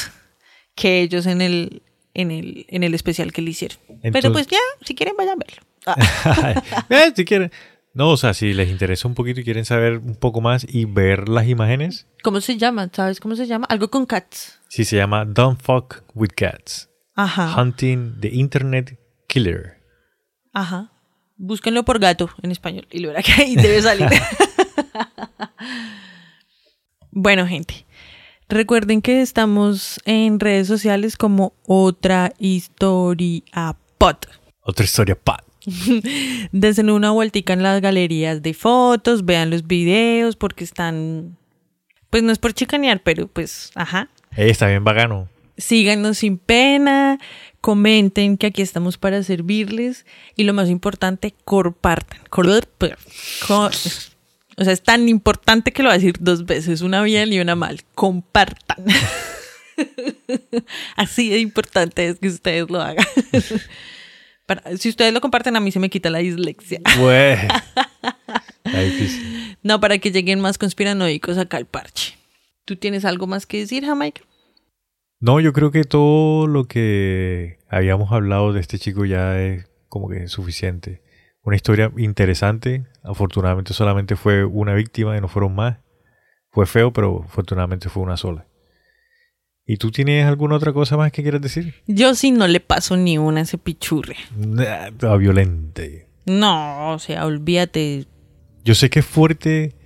Speaker 3: que ellos en el en el en el especial que le hicieron. pero
Speaker 2: Entonces-
Speaker 3: pues ya, si quieren vayan a verlo. Ah, [LAUGHS]
Speaker 2: Eh, si quieren. No, o sea, si les interesa un poquito y quieren saber un poco más y ver las imágenes,
Speaker 3: ¿Cómo se llama? ¿Sabes cómo se llama? Algo con cats.
Speaker 2: sí se llama Don't Fuck with Cats.
Speaker 3: Ajá.
Speaker 2: Hunting the Internet Killer.
Speaker 3: Ajá. Búsquenlo por gato en español y lo verá que ahí debe salir. [LAUGHS] [LAUGHS] bueno, gente. Recuerden que estamos en redes sociales como otra historia pot.
Speaker 2: Otra historia, pat. [LAUGHS]
Speaker 3: Dense una vueltica en las galerías de fotos, vean los videos porque están, pues no es por chicanear, pero pues, ajá.
Speaker 2: Eh, está bien bacano.
Speaker 3: Síganos sin pena, comenten que aquí estamos para servirles y lo más importante, compartan. Cor- co- O sea, es tan importante que lo voy a decir dos veces, una bien y una mal. Compartan. [LAUGHS] Así de importante es que ustedes lo hagan. [LAUGHS] Para- si ustedes lo comparten, a mí se me quita la dislexia.
Speaker 2: Güey. [LAUGHS] Está difícil.
Speaker 3: No, para que lleguen más conspiranoicos acá al parche. ¿Tú tienes algo más que decir, Jamaica?
Speaker 2: No, yo creo que todo lo que habíamos hablado de este chico ya es como que suficiente. Una historia interesante. Afortunadamente solamente fue una víctima y no fueron más. Fue feo, pero afortunadamente fue una sola. ¿Y tú tienes alguna otra cosa más que quieras decir?
Speaker 3: Yo sí no le paso ni una a ese pichurre.
Speaker 2: Nah, violente.
Speaker 3: No, o sea, olvídate.
Speaker 2: Yo sé que es fuerte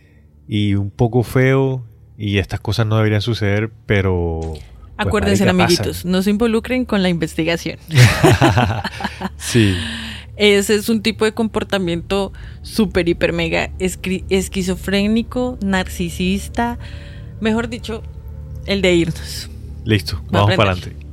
Speaker 2: y un poco feo y estas cosas no deberían suceder, pero... pues,
Speaker 3: Acuérdense, amiguitos,
Speaker 2: pasan.
Speaker 3: no se involucren con la investigación. [LAUGHS]
Speaker 2: sí. [LAUGHS]
Speaker 3: Ese es un tipo de comportamiento súper, hiper, mega esquizofrénico, narcisista. Mejor dicho, el de irnos.
Speaker 2: Listo,
Speaker 3: Va
Speaker 2: vamos para adelante.